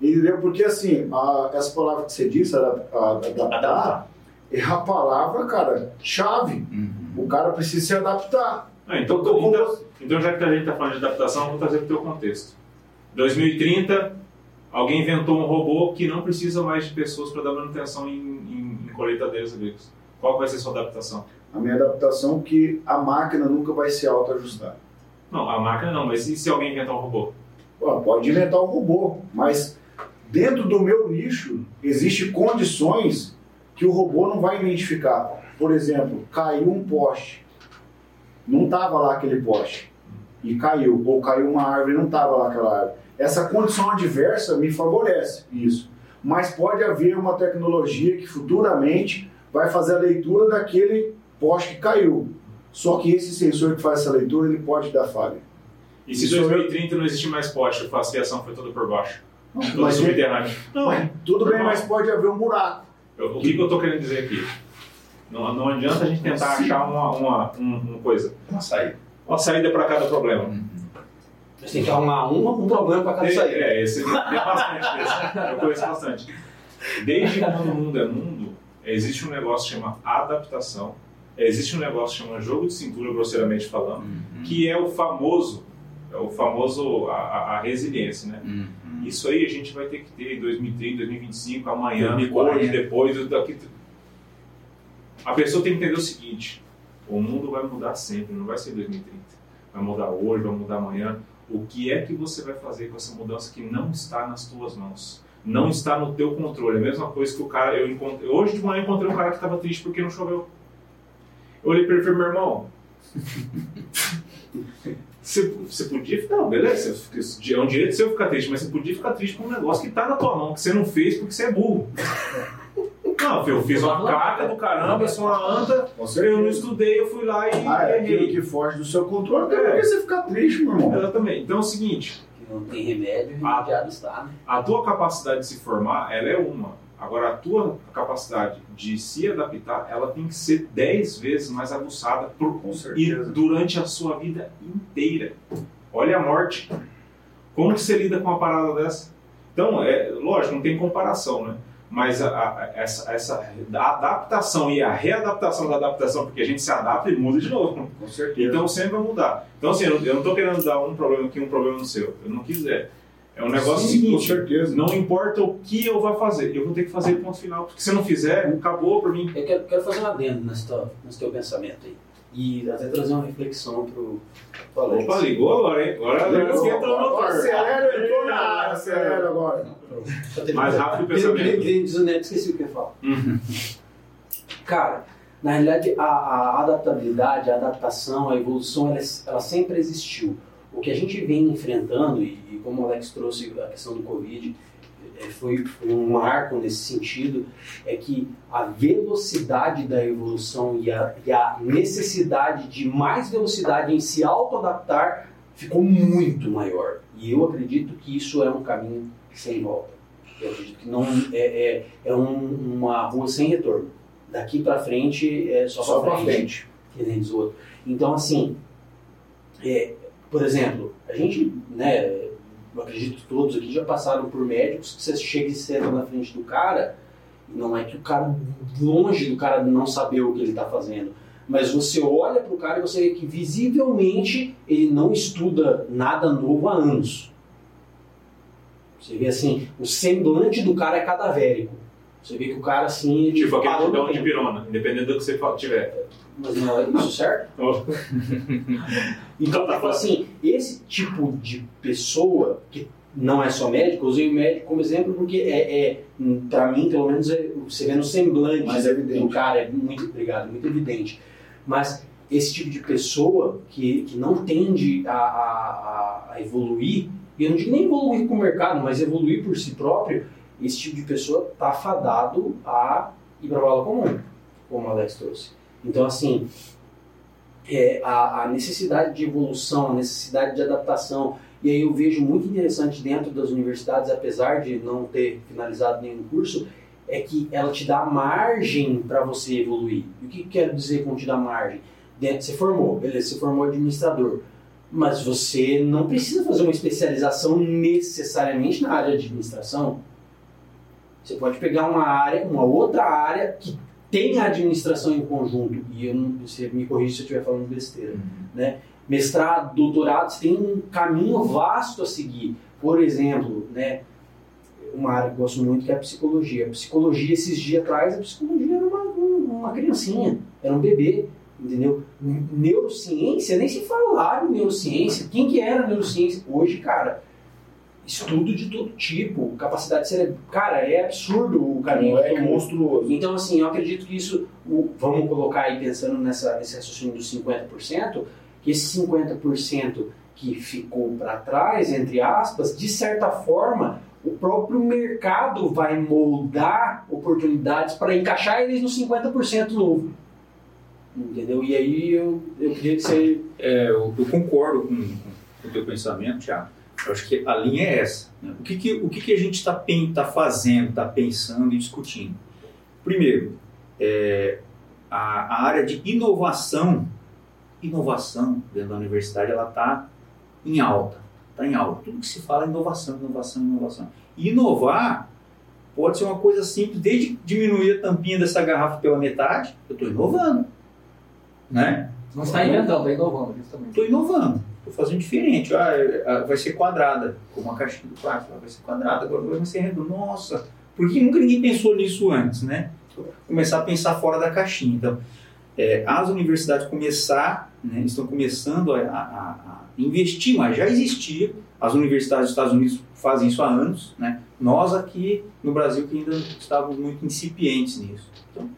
Entendeu? Porque assim, a, essa palavra que você disse, adaptar, adaptar, é a palavra, cara, chave. Uhum. O cara precisa se adaptar. Ah, então, então, então, então, já que a gente está falando de adaptação, vamos trazer para o teu contexto. 2030, alguém inventou um robô que não precisa mais de pessoas para dar manutenção em, em, em colheitadeiras agrícolas. Qual vai ser a sua adaptação? A minha adaptação é que a máquina nunca vai se autoajustar. Não, a máquina não, mas e se alguém inventar um robô? Pô, pode inventar um robô, mas dentro do meu nicho existem condições que o robô não vai identificar. Por exemplo, caiu um poste, não estava lá aquele poste e caiu, ou caiu uma árvore e não estava lá aquela árvore. Essa condição adversa me favorece isso, mas pode haver uma tecnologia que futuramente vai fazer a leitura daquele poste que caiu. Só que esse sensor que faz essa leitura ele pode dar falha. E se em Isso 2030 não existe mais poste, a fiação foi toda por baixo? Tudo Mas, subterrâneo. Não, mas tudo bem, normal. mas pode haver um buraco. Eu- o que, que eu estou querendo dizer aqui? Não, não adianta a gente tentar Sim. achar uma, uma, um- uma coisa, Uma saída. uma saída para cada problema. Você tem que arrumar um, um problema para cada É, saída. é, esse tem bastante desse. Eu conheço bastante. Desde quando o mundo é mundo, existe um negócio que chama adaptação, existe um negócio que chama jogo de cintura, grosseiramente falando, que é o famoso, é o famoso, a, a- a resiliência, né? Uhum. Isso aí a gente vai ter que ter em 2030, 2025, amanhã, 2040. hoje, depois, daqui. A pessoa tem que entender o seguinte: o mundo vai mudar sempre, não vai ser 2030. Vai mudar hoje, vai mudar amanhã. O que é que você vai fazer com essa mudança que não está nas tuas mãos? Não está no teu controle. É a mesma coisa que o cara. Eu encontrei, hoje de manhã eu encontrei um cara que estava triste porque não choveu. Eu olhei para ele e falei, meu irmão. Você, você podia ficar, beleza, é um direito seu ficar triste, mas você podia ficar triste por um negócio que tá na tua mão, que você não fez porque você é burro. Não, eu fiz uma caca do caramba, eu sou uma anta, eu não estudei, eu fui lá e Ah, é aquilo errei. que foge do seu controle. Tem É. por que você ficar triste, meu irmão? Exatamente. Então é o seguinte, Que não tem remédio, Ah. remediado está, né? a tua capacidade de se formar, ela é uma. Agora, a tua capacidade de se adaptar, ela tem que ser 10 vezes mais aguçada por, Com e certeza. durante a sua vida inteira. Olha a morte. Como que você lida com uma parada dessa? Então, é lógico, não tem comparação, né? Mas a, a- essa, essa a adaptação e a readaptação da adaptação, porque a gente se adapta e muda de novo. Com certeza. Então sempre vai mudar. Então, assim, eu não- eu não estou querendo dar um problema aqui, um problema no seu. Eu não quiser. É um negócio Sim, com seguinte: certeza. não importa o que eu vá fazer, eu vou ter que fazer ponto final. Porque se eu não fizer, acabou pra mim. Eu quero, quero fazer um adendo nesse teu, nesse teu pensamento aí. E até trazer uma reflexão pro, pro Alex. Opa, ligou agora, hein? Agora Alex que entrou no motor. Acelera, entrou na área, acelera agora. Mais rápido que o pensamento. queria dizer o neto, esqueci o que eu ia falar. Uhum. Cara, na realidade, a, a adaptabilidade, a adaptação, a evolução, ela, ela sempre existiu. O que a gente vem enfrentando, e, e como o Alex trouxe a questão do Covid, foi, foi um marco nesse sentido, é que a velocidade da evolução e a, e a necessidade de mais velocidade em se auto-adaptar ficou muito maior. E eu acredito que isso é um caminho sem volta. Eu acredito que não é, é, é um- uma rua sem retorno. Daqui para frente é só, Só pra frente. que nem diz o outro. Então, assim, é, por exemplo, a gente, né, eu acredito que todos aqui já passaram por médicos que você chega e senta na frente do cara, não é que o cara, longe do cara não saber o que ele está fazendo, mas você olha para o cara e você vê que visivelmente ele não estuda nada novo há anos. Você vê assim, o semblante do cara é cadavérico. Você vê que o cara assim. Tipo aquele tidão de pirona, independente do que você tiver. Mas não é isso certo? Então, Tá tipo assim, esse tipo de pessoa, que não é só médico, eu usei o médico como exemplo porque é, é para mim, pelo menos, é, você vê no semblante Mais evidente. do cara, é muito, obrigado, muito evidente. Mas esse tipo de pessoa que, que não tende a, a, a- a evoluir, e eu não digo nem evoluir com o mercado, mas evoluir por si próprio, esse tipo de pessoa está fadado a ir para a vala comum, como o Alex trouxe. Então, assim, é, a, a necessidade de evolução, a necessidade de adaptação. E aí eu vejo muito interessante dentro das universidades, apesar de não ter finalizado nenhum curso, é que ela te dá margem para você evoluir. E o que que quero dizer com te dar margem? Dentro, você formou, beleza, você formou administrador. Mas você não precisa fazer uma especialização necessariamente na área de administração. Você pode pegar uma área, uma outra área que tem a administração em conjunto, e eu não, você me corrige se eu estiver falando besteira, né? Mestrado, doutorado, você tem um caminho vasto a seguir. Por exemplo, né, uma área que eu gosto muito que é a psicologia. A psicologia, esses dias atrás, a psicologia era uma, uma criancinha, era um bebê, entendeu? Neurociência, nem se falar em neurociência. Quem que era neurociência? Hoje, cara, estudo de todo tipo, capacidade cerebral. Cara, é absurdo o caminho. É tomou. monstruoso. Então, assim, eu acredito que isso, o- vamos colocar aí pensando nessa, nesse raciocínio dos 50%, que esse 50% que ficou para trás, entre aspas, de certa forma, o próprio mercado vai moldar oportunidades para encaixar eles no 50% novo. Entendeu? E aí eu, eu queria que você. É, eu, eu concordo com, com o teu pensamento, Thiago. Eu acho que a linha é essa. né? O, que, que, o que, que a gente está tá fazendo, está pensando e discutindo? Primeiro, é, a, a área de inovação, inovação dentro da universidade, ela está em alta. Está em alta. Tudo que se fala é inovação, inovação, inovação. E inovar pode ser uma coisa simples, desde diminuir a tampinha dessa garrafa pela metade, eu estou inovando. Né? Não está inventando, está inovando justamente. Estou inovando, estou fazendo diferente. Ah, vai ser quadrada, como a caixinha do plástico, vai ser quadrada, agora vai ser redonda. Nossa, por que nunca ninguém pensou nisso antes, né? Começar a pensar fora da caixinha. Então, é, as universidades começar, né, estão começando a, a- a- investir, mas já existia. As universidades dos Estados Unidos fazem isso há anos, né? Nós aqui no Brasil que ainda estávamos muito incipientes nisso. Então,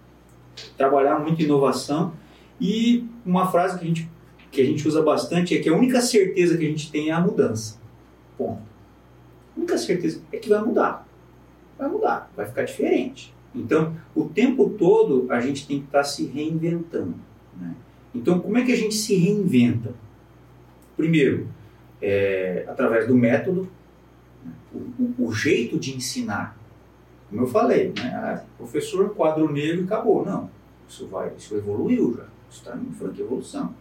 trabalhar muito inovação e uma frase que a gente que a gente usa bastante é que a única certeza que a gente tem é a mudança. Ponto. A única certeza é que vai mudar. Vai mudar, vai ficar diferente. Então, o tempo todo a gente tem que estar se reinventando. né? Então, como é que a gente se reinventa? Primeiro, é, através do método, né? o, o- o jeito de ensinar. Como eu falei, né? Ah, professor, quadro negro e acabou. Não, isso, vai, isso evoluiu já, isso está em franca evolução.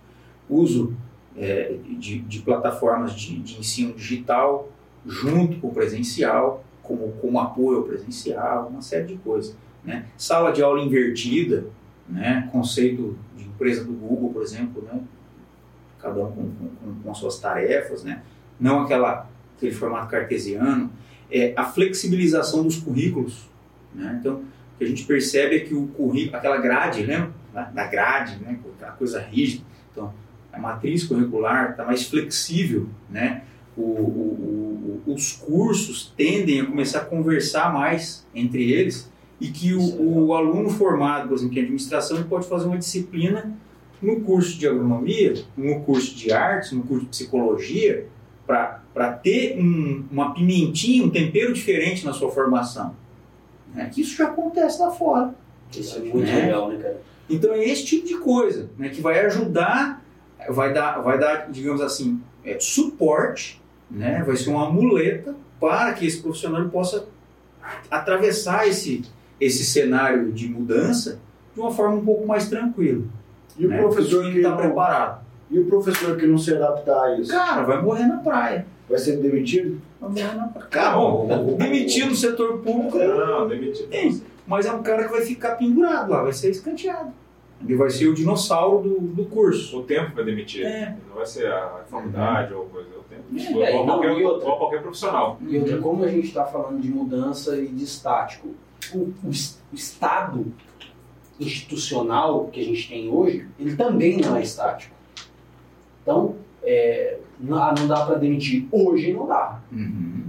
Uso é, de, de plataformas de, de ensino digital junto com o presencial, como, como apoio ao presencial, uma série de coisas. Né? Sala de aula invertida, né? conceito de empresa do Google, por exemplo, né? cada um com, com, com as suas tarefas, né? não aquela, aquele formato cartesiano. É, a flexibilização dos currículos. Né? Então, o que a gente percebe é que o currículo, aquela grade, lembra? Da, da grade, né? aquela coisa rígida. Então, a matriz curricular está mais flexível, né? O, o- o- os cursos tendem a começar a conversar mais entre eles e que o, o aluno formado, por exemplo, em administração, ele pode fazer uma disciplina no curso de agronomia, no curso de artes, no curso de psicologia, para ter um, uma pimentinha, um tempero diferente na sua formação. Né? Que isso já acontece lá fora. Isso é muito Né? legal, né, cara? Então é esse tipo de coisa né, que vai ajudar, vai dar, vai dar digamos assim, é, suporte, né, vai ser uma muleta para que esse profissional possa atravessar esse, esse cenário de mudança de uma forma um pouco mais tranquila. E o né? professor Porque que está não, preparado. e o professor que não se adaptar a isso, Cara, vai morrer na praia. vai ser demitido? Vai morrer na praia. Cara, bom, demitido no setor público, Não, demitido. Mas é um cara que vai ficar pendurado lá, vai ser escanteado. Ele vai ser o dinossauro do, do curso. O tempo vai demitir. É. Não vai ser a faculdade ou coisa. É o tempo. É, Igual, aí, não, qualquer, outra? igual qualquer profissional. E outra, como a gente está falando de mudança e de estático, o, o es- o Estado institucional que a gente tem hoje, ele também não é estático. Então, é, não, ah, não dá para demitir hoje, não dá. Uhum.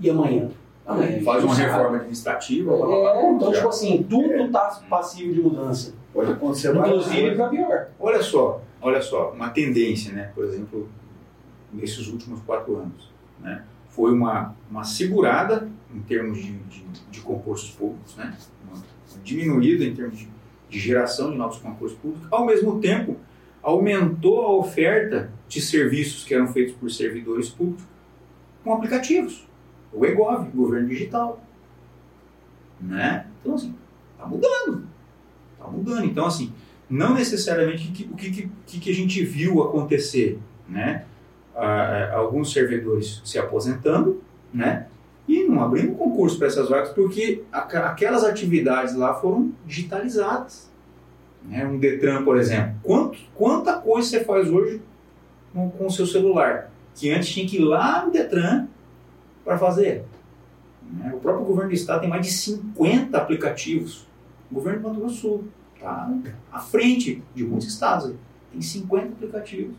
E amanhã? Amanhã. gente Faz uma reforma administrativa. É, então, tipo assim, tudo está passivo de mudança. Pode acontecer mais Inclusive para pior. Olha só, olha só, uma tendência, né? Por exemplo, nesses últimos quatro anos, né? Foi uma, uma segurada em termos de, de, de concursos públicos, né? Uma diminuída em termos de, de geração de novos concursos públicos. Ao mesmo tempo, aumentou a oferta de serviços que eram feitos por servidores públicos com aplicativos. O EGOV, governo digital. Né? Então, assim, está mudando. Está mudando. Então, assim, não necessariamente o que, que, que, a gente viu acontecer, né? Ah, ah, alguns servidores se aposentando, né? E não abrindo concurso para essas vagas porque aquelas atividades lá foram digitalizadas. Né? Um Detran, por exemplo. Quanto, quanta coisa você faz hoje com com o seu celular? Que antes tinha que ir lá no Detran para fazer. Né? O próprio governo do estado tem mais de 50 aplicativos. O governo do Mato Grosso do Sul está à frente de muitos estados. aí. Tem 50 aplicativos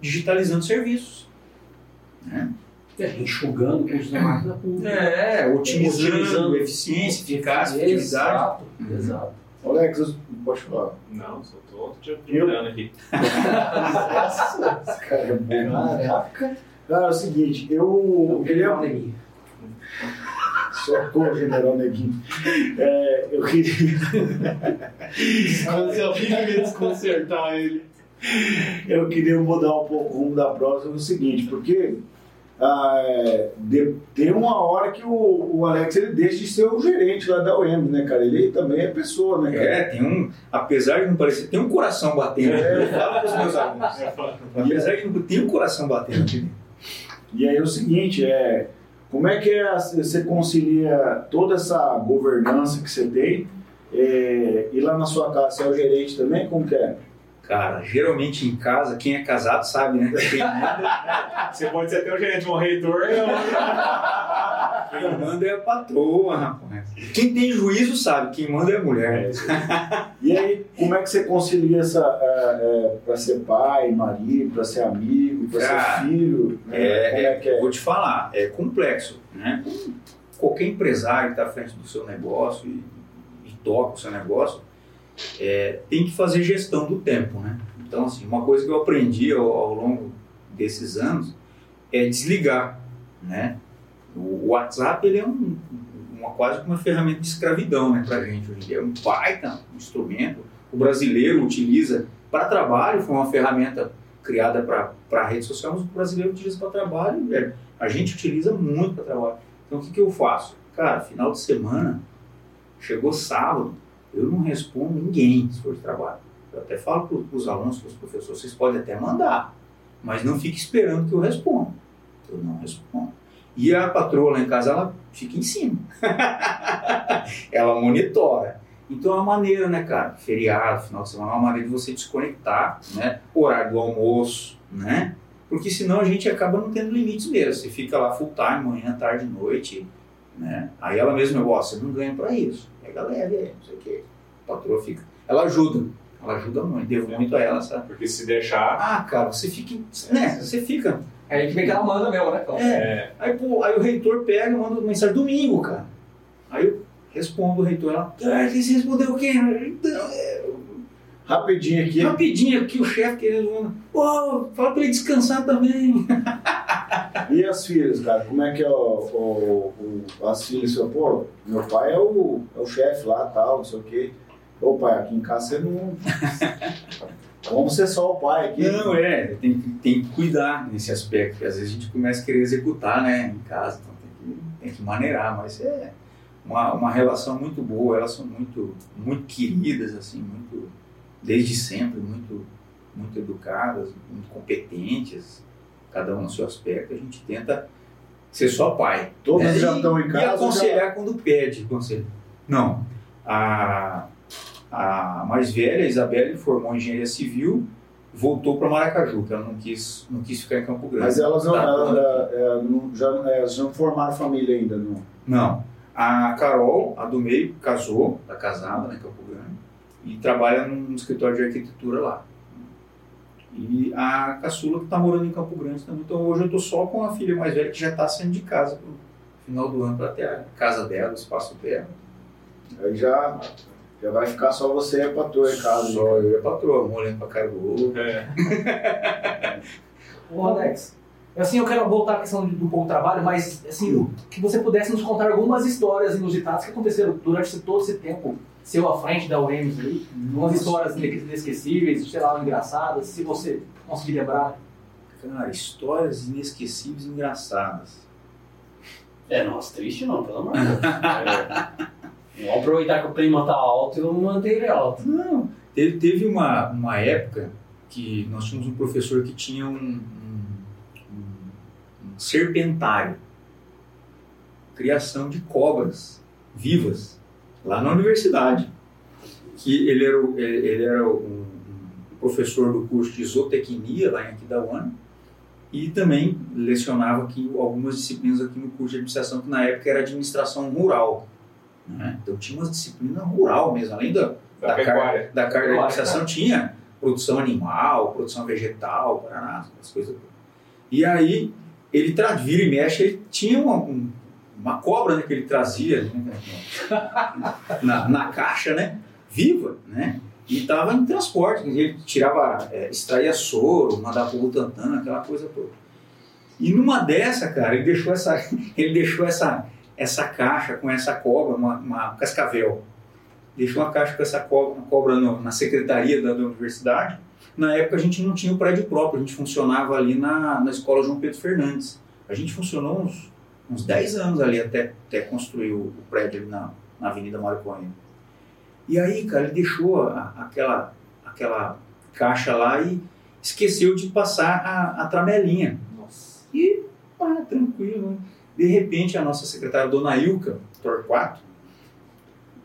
digitalizando serviços. Né? É, enxugando custos da máquina pública. É, otimizando, Otimizando. eficiência, eficácia, efetividade. Exato, Uhum. exato. Alex, pode falar. Não, só tô te Eu? olhando aqui. Esse cara é bom. Caraca. Cara, é o seguinte, eu queria. Socorro, General Neguinho. É, eu queria. Você vive desconcertar ele. Eu queria mudar um pouco o rumo da próxima, é o seguinte, porque ah, é, de- tem uma hora que o, o Alex ele deixa de ser o gerente lá da UEM, né, cara? Ele também é pessoa, né, cara? É, tem um, apesar de não parecer, tem um coração batendo. É. Eu falo para os meus alunos. Apesar de não ter um coração batendo. E aí é o seguinte, é, como é que é, você concilia toda essa governança que você tem é, e lá na sua casa você é o gerente também? Como que é? Cara, geralmente em casa, quem é casado sabe, né? Quem Você pode ser até o gerente de um reitor. eu- quem manda é a patroa, rapaz. Quem tem juízo sabe, quem manda é a mulher. E aí, como é que você concilia essa para ser pai, marido, para ser amigo, para ser filho? né? É, é que é? Vou te falar, é complexo, né? Qualquer empresário que está à frente do seu negócio e, e toca o seu negócio, é, tem que fazer gestão do tempo, né? Então, assim, uma coisa que eu aprendi ao, ao longo desses anos é desligar, né? O WhatsApp, ele é um, uma, quase uma ferramenta de escravidão, né, pra gente hoje em dia. É um baita instrumento. O brasileiro utiliza para trabalho, foi uma ferramenta criada para a rede social, mas o brasileiro utiliza para trabalho, velho. A gente utiliza muito para trabalho. Então, o que, que eu faço? Cara, final de semana, chegou sábado, eu não respondo ninguém se for de trabalho. Eu até falo para os alunos, para os professores, vocês podem até mandar, mas não fique esperando que eu responda. Eu não respondo. E a patroa lá em casa, ela fica em cima. ela monitora. Então é uma maneira, né, cara? Feriado, final de semana, é uma maneira de você desconectar, né? Horário do almoço, né? Porque senão a gente acaba não tendo limites mesmo. Você fica lá full time, manhã, tarde, noite, né? Aí ela mesma, ó, você não ganha pra isso. Pega leve, aí, não sei o quê. A patroa fica. Ela ajuda. Ela ajuda muito. Devo muito a ela, sabe? Porque se deixar. Ah, cara, você fica. Né? Você fica. É aí que vem que ela manda mesmo, né? Então, É. É, Aí, pô, aí o reitor pega e manda uma mensagem domingo, cara. Aí eu respondo o reitor, ela, ah, você respondeu o quê? Então, é, Rapidinho aqui. rapidinho aqui, o chefe querendo. Pô, fala pra ele descansar também. E as filhas, cara? Como é que é o, o- o- as filhas? Seu, pô, meu pai é o, é o chefe lá, tal, não sei o quê. Ô pai, aqui em casa você não. Vamos ser só o pai aqui. Não, é, tem, que- tem que cuidar nesse aspecto, porque às vezes a gente começa a querer executar, né, em casa, então tem que, tem que maneirar, mas é uma, uma relação muito boa, elas são muito, muito queridas, assim, muito, desde sempre, muito, muito educadas, muito competentes, cada um no seu aspecto, a gente tenta ser só pai. Todas né? já E- estão em casa. E aconselhar quando pede conselho. Não. A, a mais velha, a Isabelle, formou engenharia civil, voltou para Maracaju, que ela não quis, não quis ficar em Campo Grande. Mas elas não, Tá, elas, é, é, não- já, é, não formaram família ainda, não. Não. A Carol, a do meio, casou, está casada né, em Campo Grande, e trabalha num escritório de arquitetura lá. E a caçula que está morando em Campo Grande também. Então hoje eu estou só com a filha mais velha que já está saindo de casa pro final do ano para ter a casa dela, o espaço dela. Aí já, já vai ficar só você e a patroa em casa. Só eu e a patroa, um olhando para a cara do outro. é. Ô, Alex, assim, eu quero voltar à questão do pouco trabalho, mas assim, que você pudesse nos contar algumas histórias inusitadas que aconteceram durante todo esse tempo seu à frente da UEMS aí, umas histórias inesquecíveis, sei lá, engraçadas, se você conseguir lembrar. Cara, histórias inesquecíveis e engraçadas. É, nossa, triste não, pelo amor de Deus. É. Vamos aproveitar que o clima tá alto e eu manter ele alto. Não, teve, teve uma, uma época que nós tínhamos um professor que tinha um, um- um- serpentário, criação de cobras vivas, lá na universidade. Que ele era, ele ele era um, um professor do curso de zootecnia lá em Aquidauana, E também lecionava aqui algumas disciplinas aqui no curso de administração, que na época era administração rural. Né? Então tinha uma disciplina rural mesmo, além da, Da da, pecuária. car da carga de administração, tinha produção animal, produção vegetal, paraná, essas coisas. E aí, ele vira e mexe, ele tinha uma, um- uma cobra né, que ele trazia né, na, na caixa, né? Viva, né? E estava em transporte, ele tirava, é, extraía soro, mandava pro Butantan, aquela coisa toda. E numa dessa, cara, ele deixou essa, ele deixou essa, essa caixa com essa cobra, uma, uma cascavel. Deixou uma caixa com essa cobra, cobra no- na secretaria da, da universidade. Na época a gente não tinha o prédio próprio, a gente funcionava ali na, na escola João Pedro Fernandes. A gente funcionou uns, uns 10 anos ali até, até construir o, o prédio ali na, na Avenida Corrêa. E aí, cara, ele deixou a- aquela, aquela caixa lá e esqueceu de passar a, a tramelinha. Nossa. E, ah, tranquilo. De repente, a nossa secretária, Dona Ilka Torquato,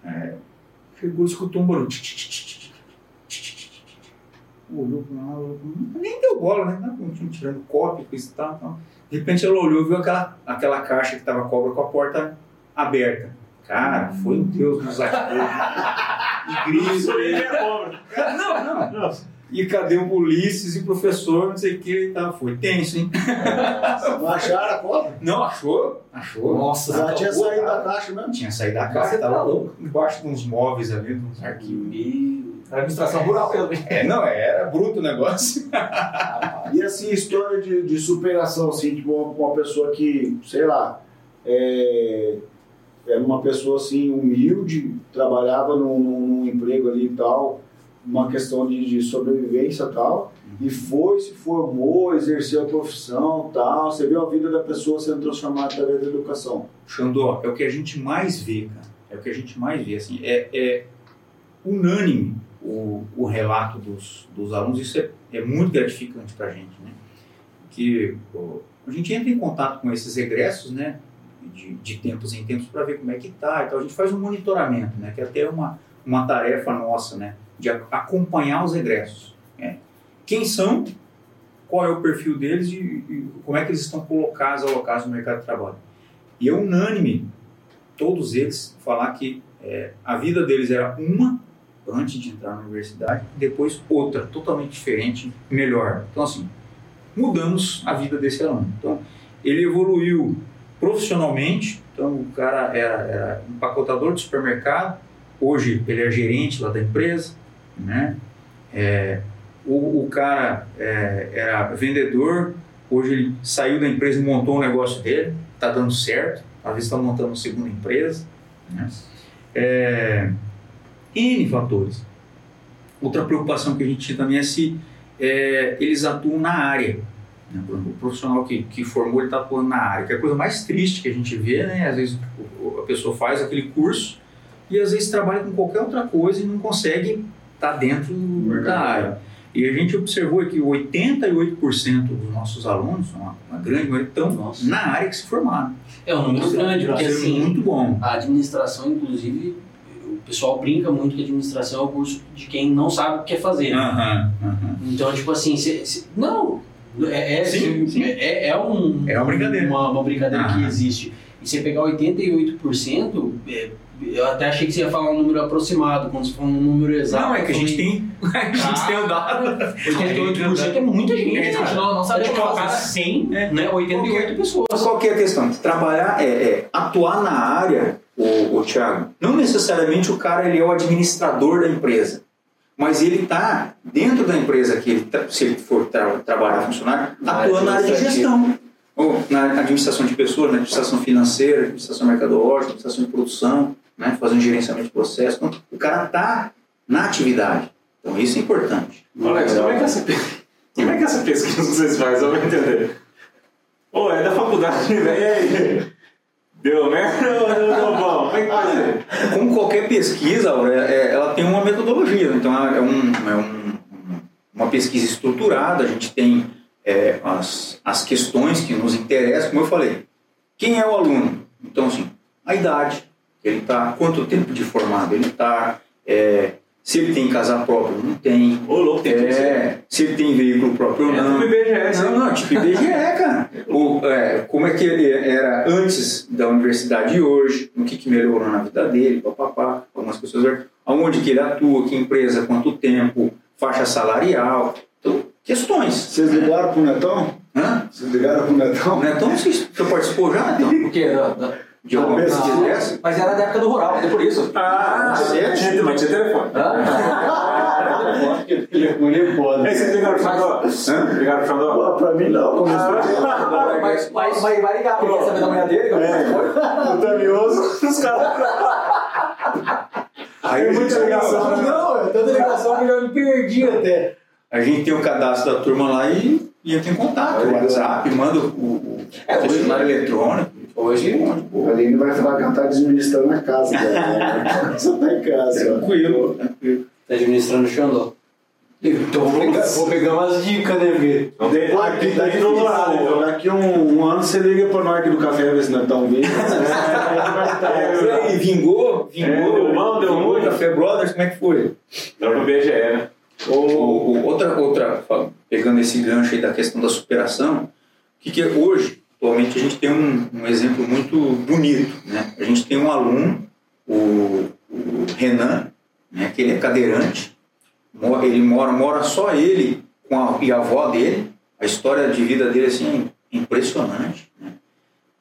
é, chegou e escutou um barulho. Olhou olhou pra lá, nem deu bola, né? Não, Continuou tirando cópia, coisa e tal, tal. De repente ela olhou e viu aquela, aquela caixa que tava cobra com a porta aberta. Cara, foi um Deus nos acuda. E grito. É. Não, não. Nossa. E cadê o Ulisses e o professor, não sei o que e tal. Foi tenso, hein? Não acharam a cobra? Não, achou? Achou. Nossa, Já tinha saído cara. da caixa mesmo? Tinha saído da Você casa, tá tava louco. embaixo de uns móveis ali, de uns arquivos. Era administração rural pelo menos. É, não, era bruto o negócio. E assim, história de, de superação, assim, tipo, uma, uma pessoa que, sei lá, é, era uma pessoa assim, humilde, trabalhava num- num emprego ali e tal, uma questão de, de sobrevivência tal, e foi, se formou, exerceu a profissão tal. Você viu a vida da pessoa sendo transformada através da educação. Xandó, é o que a gente mais vê, cara. É o que a gente mais vê, assim. É, é unânime o, o relato dos, dos alunos. Isso é, é muito gratificante pra gente, né? Que a gente entra em contato com esses egressos, né? De, de tempos em tempos para ver como é que tá e tal. A gente faz um monitoramento, né? Que é até uma, uma tarefa nossa, né? De acompanhar os egressos. né? Quem são, qual é o perfil deles e, e como é que eles estão colocados, alocados no mercado de trabalho. E é unânime, todos eles, falar que é, a vida deles era uma antes de entrar na universidade, depois outra, totalmente diferente, melhor. Então, assim, mudamos a vida desse aluno. Então, ele evoluiu profissionalmente, então o cara era, era empacotador de supermercado, hoje ele é gerente lá da empresa, né? É, o, cara é, era vendedor, hoje ele saiu da empresa e montou um negócio dele, está dando certo, às vezes está montando uma segunda empresa. Né? É, N fatores. Outra preocupação que a gente tinha também é se é, eles atuam na área. né? O profissional que, que formou, ele está atuando na área, que é a coisa mais triste que a gente vê, né? Às vezes a pessoa faz aquele curso e às vezes trabalha com qualquer outra coisa e não consegue estar dentro da área. E a gente observou que 88% dos nossos alunos, uma, uma grande maioria, estão Nossa. na área que se formaram. É um número grande, porque assim, muito bom. a administração, inclusive, o pessoal brinca muito que a administração é o curso de quem não sabe o que quer fazer. né? Então, tipo assim, cê- cê- não, é, é, Sim, sim. é, é um, É uma brincadeira. Uma, uma brincadeira que existe. E você pegar 88%, é, eu até achei que você ia falar um número aproximado, quando você falou um número exato. Não, é que a gente tem, a gente tem o dado. 88% é muita gente, A gente cara. não, não Você sabe colocar fazer. 100, É. né, 88 pessoas. Mas qual que é a questão? Trabalhar, é, é atuar na área, o, o Thiago, não necessariamente o cara ele é o administrador da empresa, mas ele está dentro da empresa que ele, se ele for tra- trabalhar funcionário, Na atuando na área de gestão. Ou na administração de pessoas, na administração financeira, administração mercadológica, administração de produção, né, fazendo gerenciamento de processo. Então, o cara está na atividade. Então, isso é importante. Alex, como é que essa, pe- como é que essa pesquisa vocês fazem? Eu vou entender. Ô, é da faculdade, né? E aí? Deu merda ou deu bom? Como é que fazer? Como qualquer pesquisa, é- é- ela tem uma metodologia. Então, é, um- é um- uma pesquisa estruturada, a gente tem é, as, as questões que nos interessam, como eu falei. Quem é o aluno? Então, assim, a idade, ele está, quanto tempo de formado ele está, Se ele tem casa própria, não tem. Ô, louco, tem. É, se ele tem veículo próprio ou É não. tipo IBGE, Não, não, tipo IBGE, cara. O, é, como é que ele era antes da universidade e hoje, o que, que melhorou na vida dele, papapá, algumas pessoas, aonde que ele atua, que empresa, quanto tempo, faixa salarial, então, questões. Vocês ligaram pro Netão? Hã? Vocês ligaram pro Netão? Netão, você, você participou já, Netão? O quê? Da- da- De alguma pesquisa não. dessa? Mas era da época do rural, é por isso. Ah, tinha, mas tinha telefone. Ah, Telefone é foda. Aí vocês ligaram pro Xandó? Hã? Ligaram Xandó? Pra mim não, começou mas, mas, mas vai ligar, porque quer saber da mulher dele, é que foi? o Tamioso, os caras. Aí gente, muita ligação, né? Não, é tanta ligação que eu já me perdi até. a gente tem o cadastro da turma lá e, e entra em contato. O WhatsApp, manda o, o, É, o celular eletrônico. Hoje, A Aline vai falar que ela tá administrando a casa dela. Só tá em casa. Tranquilo, tranquilo. tá administrando o Xandó. Então vou pegar, vou pegar umas dicas, né, tem daqui, daqui no horário, daqui, um, um ano você liga pro nós aqui do café, ver se nós estamos vivos. E aí, vingou? Vingou? É, deu bom, deu ruim. Café Brothers, como é que foi? Dá pro BGE, né? O, o- outra, outra, pegando esse gancho aí da questão da superação, o que, que é hoje, atualmente, a gente tem um, um exemplo muito bonito. Né? A gente tem um aluno, o, o Renan, né, que ele é cadeirante, mora, ele mora, mora só ele com a, e a avó dele, a história de vida dele assim, é impressionante. Né?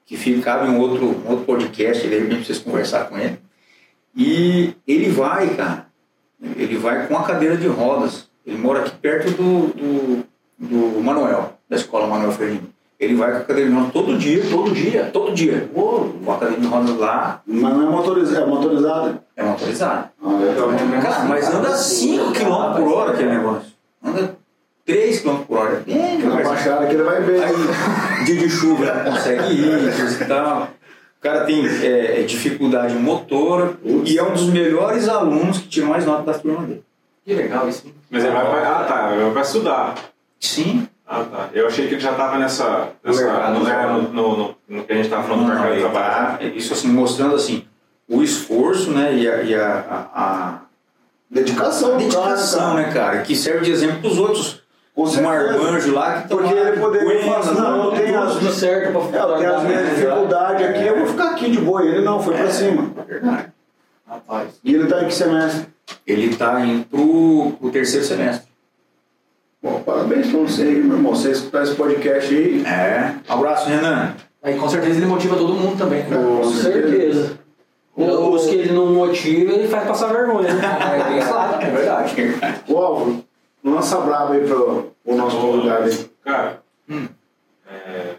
Que fica, cabe um outro, um outro podcast, de repente vocês conversar com ele. E ele vai, cara, ele vai com a cadeira de rodas. Ele mora aqui perto do, do, do Manuel, da escola Manuel Ferlini. Ele vai com a cadeira de rodas todo dia, todo dia, todo dia. Ô, Com a cadeira de rodas lá, Mas não é motorizada, é motorizada. é motorizado. Ah, legal. Cara, mas anda 5 km por hora aquele negócio. Anda 3 km por hora. É Na baixada que ele vai ver. Aí, dia de chuva, não consegue ir, coisa e tal. O cara tem é, dificuldade motora e é um dos melhores alunos que tira mais nota da turma dele. Que legal isso. hein? Mas ele vai. Ah, tá. Ele vai pra estudar. Sim, Ah, tá. Eu achei que ele já tava nessa... nessa mercado, no, já. no, no, no- no que a gente tava falando do Não, mercado de ele trabalho. tá- isso assim, mostrando assim, o esforço né, e a, e a, a- a Dedicação, dedicação, cara. né, cara? Que serve de exemplo para os outros. Com certeza. marmanjos lá que estão Porque lá, ele poderia falar assim, não, eu tenho as Tudo certo pra É, eu tenho as minhas dificuldades aqui, eu vou ficar aqui de boa. Ele não, foi pra cima. Verdade. Rapaz. E ele tá em que semestre? Ele está indo pro, pro terceiro semestre. Bom, parabéns pra você, aí, meu irmão. Você escutar esse podcast aí. É. Abraço, Renan. Aí com certeza ele motiva todo mundo também. né? Com certeza. Os que ele não motiva, ele faz passar vergonha. né? É, exato, é verdade. Ô, Álvaro, lança brabo aí pro, pro nosso convidado aí. Cara, é,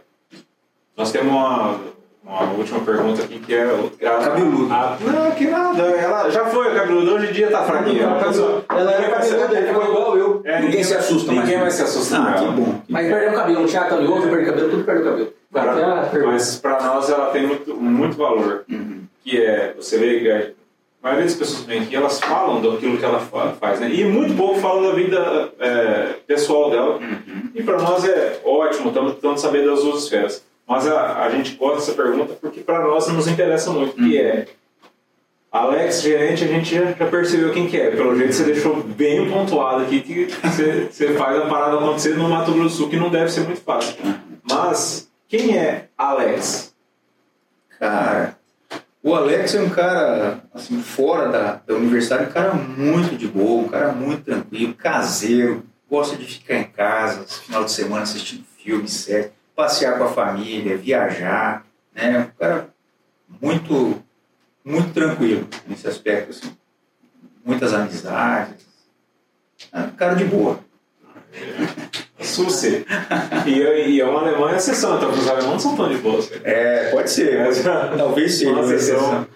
nós temos uma, uma última pergunta aqui que é... o- a- Cabeludo. a- não, que nada. Ela já foi cabeludo, hoje em dia tá fraquinha. Ela, casou. Ela era Ninguém cabeluda, ele ficou igual eu. É, Ninguém se assusta mais. Ninguém vai se assustar. Ah, que ela. bom. Mas perdeu o cabelo, o Thiago tá oleoso, perdeu o cabelo, tudo perdeu o cabelo. Pra- Ah, mas para nós ela tem muito, muito valor. Uhum. Que é, você vê que a maioria das pessoas que vêm aqui, elas falam daquilo que ela fa- faz, né? E muito pouco falam da vida é, pessoal dela. Uhum. E para nós é ótimo, estamos tentando saber das duas esferas. Mas a, a gente gosta dessa pergunta porque para nós nos interessa muito, que é Alex, gerente, a gente já, já percebeu quem que é. Pelo jeito você deixou bem pontuado aqui que você, você faz a parada acontecer no Mato Grosso do Sul, que não deve ser muito fácil. Mas quem é Alex? Cara, o Alex é um cara, assim, fora da, da universidade, um cara muito de boa, um cara muito tranquilo, caseiro, gosta de ficar em casa, final de semana assistindo filme, série, passear com a família, viajar, né? Um cara muito, muito tranquilo nesse aspecto, assim. Muitas amizades, é um cara de boa. Susse. E, e é uma Alemanha exceção, então os alemães não são tão de cara. É, pode ser, pode ser. talvez seja Uma exceção.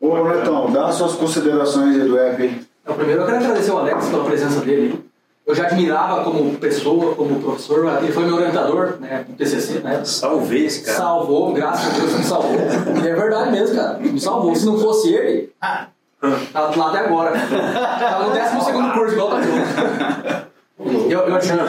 Ô, Netão, dá as suas considerações aí do app primeiro eu quero agradecer o Alex pela presença dele. Eu já admirava como pessoa, como professor. Ele foi meu orientador, né, no TCC, né? Salvei esse cara. Salvou, graças a Deus me salvou. E é verdade mesmo, cara. Me salvou. Se não fosse ele, tava lá até agora. Tava no 12 segundo curso, igual tá vendo. Eu, eu, admiro,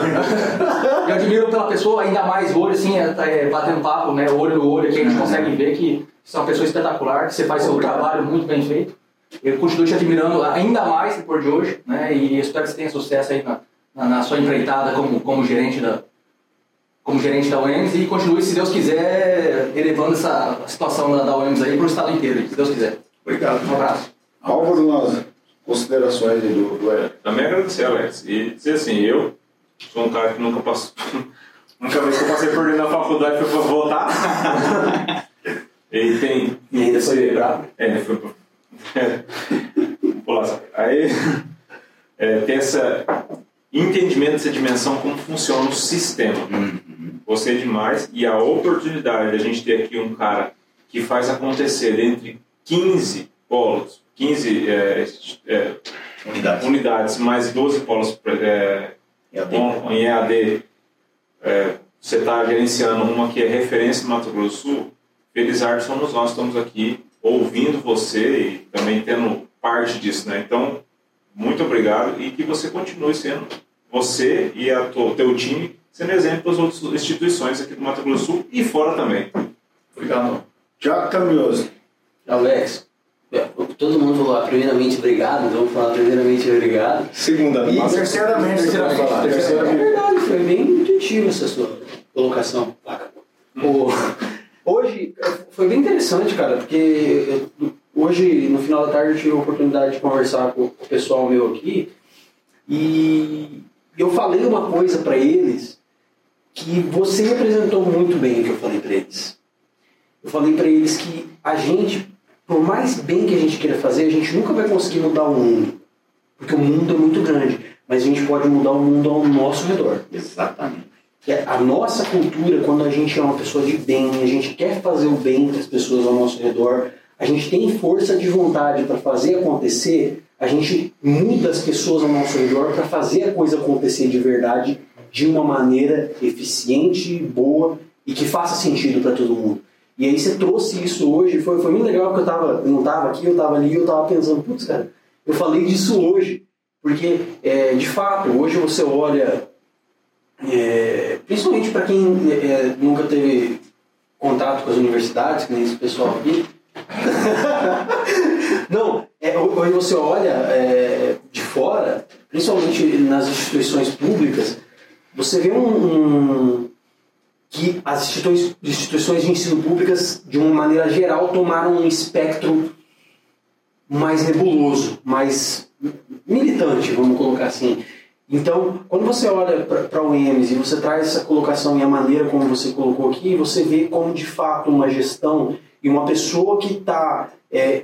eu admiro pela pessoa, ainda mais hoje, assim, é, é, batendo papo, né, olho no olho, que a gente consegue ver que você é uma pessoa espetacular, que você faz seu trabalho muito bem feito. Eu continuo te admirando ainda mais depois de hoje, né? E espero que você tenha sucesso aí na, na, na sua empreitada como, como gerente da como gerente da UEMS e continue, se Deus quiser, elevando essa situação da, da aí para o estado inteiro, se Deus quiser. Obrigado. Um abraço. Álvaro, nas considerações aí do, do Eric. Também agradecer, Alex. E dizer assim, eu sou um cara que nunca passou. nunca vez que eu passei por dentro da faculdade foi pra votar. e tem. E ainda foi bravo. É, foi. É. Aí é, tem essa entendimento dessa dimensão, como funciona o sistema. Você é demais e a oportunidade de a gente ter aqui um cara que faz acontecer entre 15 polos, 15 é, é, Unidade. unidades mais 12 polos é, com- em EAD, é, você está gerenciando uma que é referência no Mato Grosso do Sul, Felizardo somos nós, estamos aqui ouvindo você e também tendo parte disso, né? Então, muito obrigado e que você continue sendo você e a o teu time sendo exemplo para as outras instituições aqui do Mato Grosso do Sul e fora também. Obrigado. Tiago Camioso. Alex, é, todo mundo falou ah, primeiramente obrigado, então vamos falar primeiramente obrigado. Segunda. E- Terceiramente, você pode falar. É Terceiramente. verdade, foi bem intuitivo essa sua colocação. O- hoje é, foi bem interessante, cara, porque eu- hoje, no final da tarde, eu tive a oportunidade de conversar com o pessoal meu aqui e eu falei uma coisa para eles que você representou muito bem o que eu falei para eles. Eu falei para eles que a gente, por mais bem que a gente queira fazer, a gente nunca vai conseguir mudar o mundo. Porque o mundo é muito grande. Mas a gente pode mudar o mundo ao nosso redor. Exatamente. Que é a nossa cultura, quando a gente é uma pessoa de bem, a gente quer fazer o bem para as pessoas ao nosso redor, a gente tem força de vontade para fazer acontecer, a gente muda as pessoas ao nosso redor para fazer a coisa acontecer de verdade, de uma maneira eficiente, boa e que faça sentido para todo mundo. E aí você trouxe isso hoje, foi, foi muito legal porque eu, tava, eu não estava aqui, eu estava ali eu estava pensando, putz, cara, eu falei disso hoje. Porque, é, de fato, hoje você olha é, principalmente para quem é, nunca teve contato com as universidades, que nem esse pessoal aqui. É, hoje você olha é, de fora, principalmente nas instituições públicas, você vê um, um- que as instituições, instituições de ensino públicas, de uma maneira geral, tomaram um espectro mais nebuloso, mais militante, vamos colocar assim. Então, quando você olha para o EMS e você traz essa colocação e a maneira como você colocou aqui, você vê como de fato uma gestão e uma pessoa que está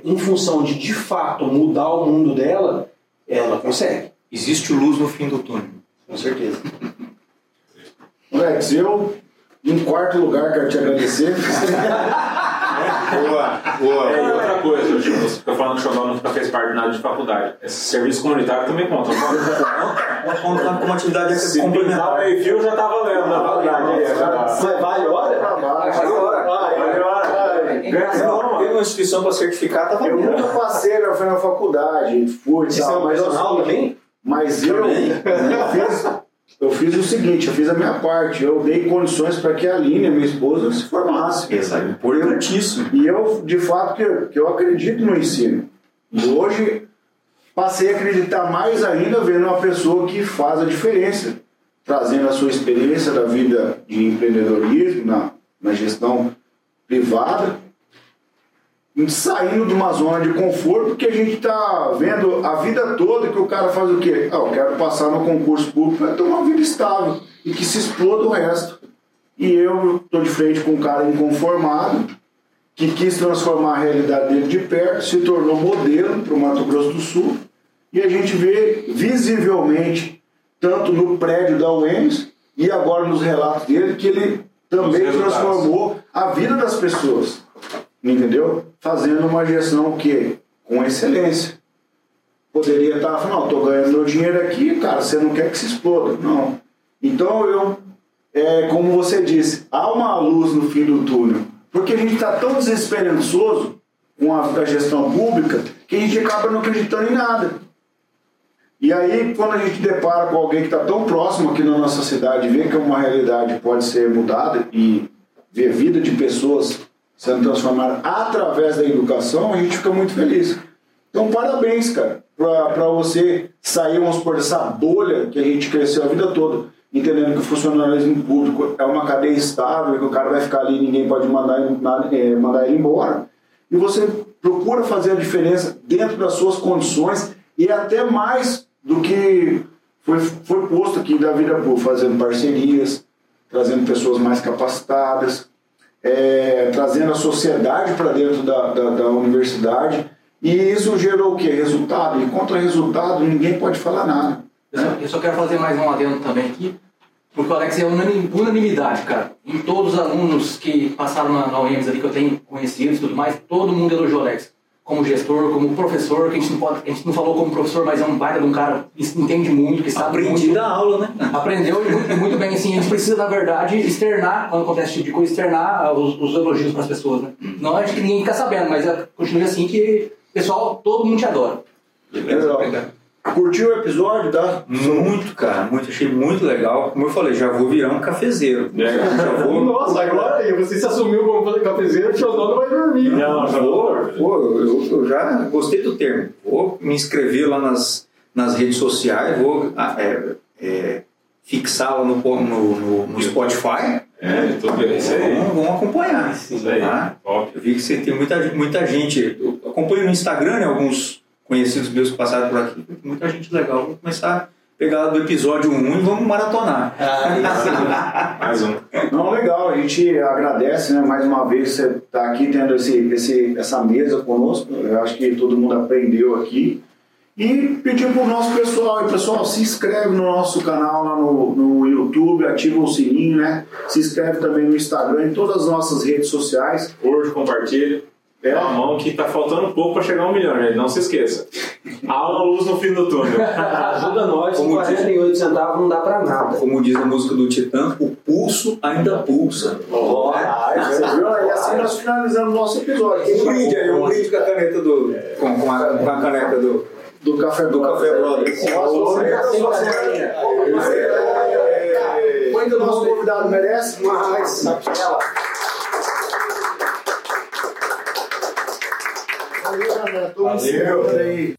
em função de de fato mudar o mundo dela, ela consegue, Existe luz no fim do túnel. com certeza. Alex, eu, em quarto lugar, quero te agradecer. Boa, boa. É, e outra coisa, tipo, você fica falando que o Xodó nunca fez parte de nada de faculdade. Esse serviço comunitário também conta. Vamos contar com uma atividade Se pintar o complementar. meio-fio já tá valendo na faculdade. aí, já tá. Vale hora? Vale hora. Ganha Não, não, tem uma instituição para certificar, tá Eu nunca passei, eu fui na faculdade, fui e tal, mas eu, também? mas eu, eu fiz, eu fiz o seguinte, eu fiz a minha parte, eu dei condições para que a Aline, minha esposa, se formasse. Exato. Importantíssimo. E eu, de fato, que, eu- que eu acredito no ensino. E hoje passei a acreditar mais ainda vendo uma pessoa que faz a diferença, trazendo a sua experiência da vida de empreendedorismo, na, na gestão privada, saindo de uma zona de conforto, porque a gente está vendo a vida toda que o cara faz o quê? Ah, eu quero passar no concurso público para ter uma vida estável e que se exploda o resto. E eu estou de frente com um cara inconformado, que quis transformar a realidade dele de perto, se tornou modelo para o Mato Grosso do Sul, e a gente vê visivelmente, tanto no prédio da UEMS e agora nos relatos dele, que ele também transformou a vida das pessoas, entendeu? Fazendo uma gestão que com excelência. Poderia estar falando, não, estou ganhando meu dinheiro aqui, cara, você não quer que se exploda. Não. Então eu, é, como você disse, há uma luz no fim do túnel. Porque a gente está tão desesperançoso com a, a gestão pública que a gente acaba não acreditando em nada. E aí, quando a gente depara com alguém que está tão próximo aqui na nossa cidade, vê que uma realidade pode ser mudada e ver a vida de pessoas sendo transformada através da educação, a gente fica muito feliz. Então, parabéns, cara, para você sair, vamos supor, dessa bolha que a gente cresceu a vida toda, entendendo que o funcionalismo público é uma cadeia estável, que o cara vai ficar ali ninguém pode mandar, é, mandar ele embora. E você procura fazer a diferença dentro das suas condições e até mais do que foi, foi posto aqui da vida pública, fazendo parcerias, trazendo pessoas mais capacitadas, é, trazendo a sociedade para dentro da, da, da, universidade. E isso gerou o quê? Resultado. E contra resultado ninguém pode falar nada. Eu só, eu só quero fazer mais um adendo também aqui, porque o Alex é unanimidade, cara. Em todos os alunos que passaram na, na UEMS ali, que eu tenho conhecidos e tudo mais, todo mundo elogiou o Alex como gestor, como professor, que a gente não pode, a gente não falou como professor, mas é um baita de um cara que entende muito, que sabe Aprendi muito. da aula, né? Aprendeu e muito, muito, bem, assim, a gente precisa, na verdade, externar, quando acontece esse tipo de coisa, externar os, os elogios para as pessoas, né? Não acho que ninguém fica sabendo, mas é, continue assim que o pessoal, todo mundo te adora. Legal. Curtiu o episódio, tá? Muito, cara, muito, achei muito legal. Como eu falei, já vou virar um cafezeiro. É. Já vou. Nossa, agora aí, você se assumiu como cafezeiro, o seu dono vai dormir. Não, já vou. Pô, eu, eu, já gostei do termo. Vou me inscrever lá nas, nas redes sociais, vou ah, é, é, fixá-la no, no, no, no Spotify. É, tudo isso aí. Vamos, vamos acompanhar. Isso aí. Tá? Top. Eu vi que você tem muita, muita gente. Eu acompanho no Instagram né, alguns conhecidos meus que passaram por aqui. Muita gente legal. Vamos começar a pegar do episódio 1 e vamos maratonar. Ah, Mais um. Não, legal, a gente agradece, né, mais uma vez você estar tá aqui tendo esse, esse, essa mesa conosco. Eu acho que todo mundo aprendeu aqui. E pedir para o nosso pessoal, e pessoal, se inscreve no nosso canal lá no, no YouTube, ativa o sininho, né? Se inscreve também no Instagram, em todas as nossas redes sociais. Curte, compartilha. É uma mão que tá faltando pouco para chegar a um milhão, né? Não se esqueça. Há uma luz no fim do túnel. Ajuda nós, com Como 48 centavos não dá pra nada. Como diz a música do Titã, o pulso ainda pulsa. Oh, você viu? E assim nós finalizamos o nosso episódio. Um brinde aí, um brinde com a caneta do. Com, com, a, com a caneta do. Do Café Do Café Brothers. Quando o nosso convidado merece, Mas, ela. Valeu, galera. Encerrando aí.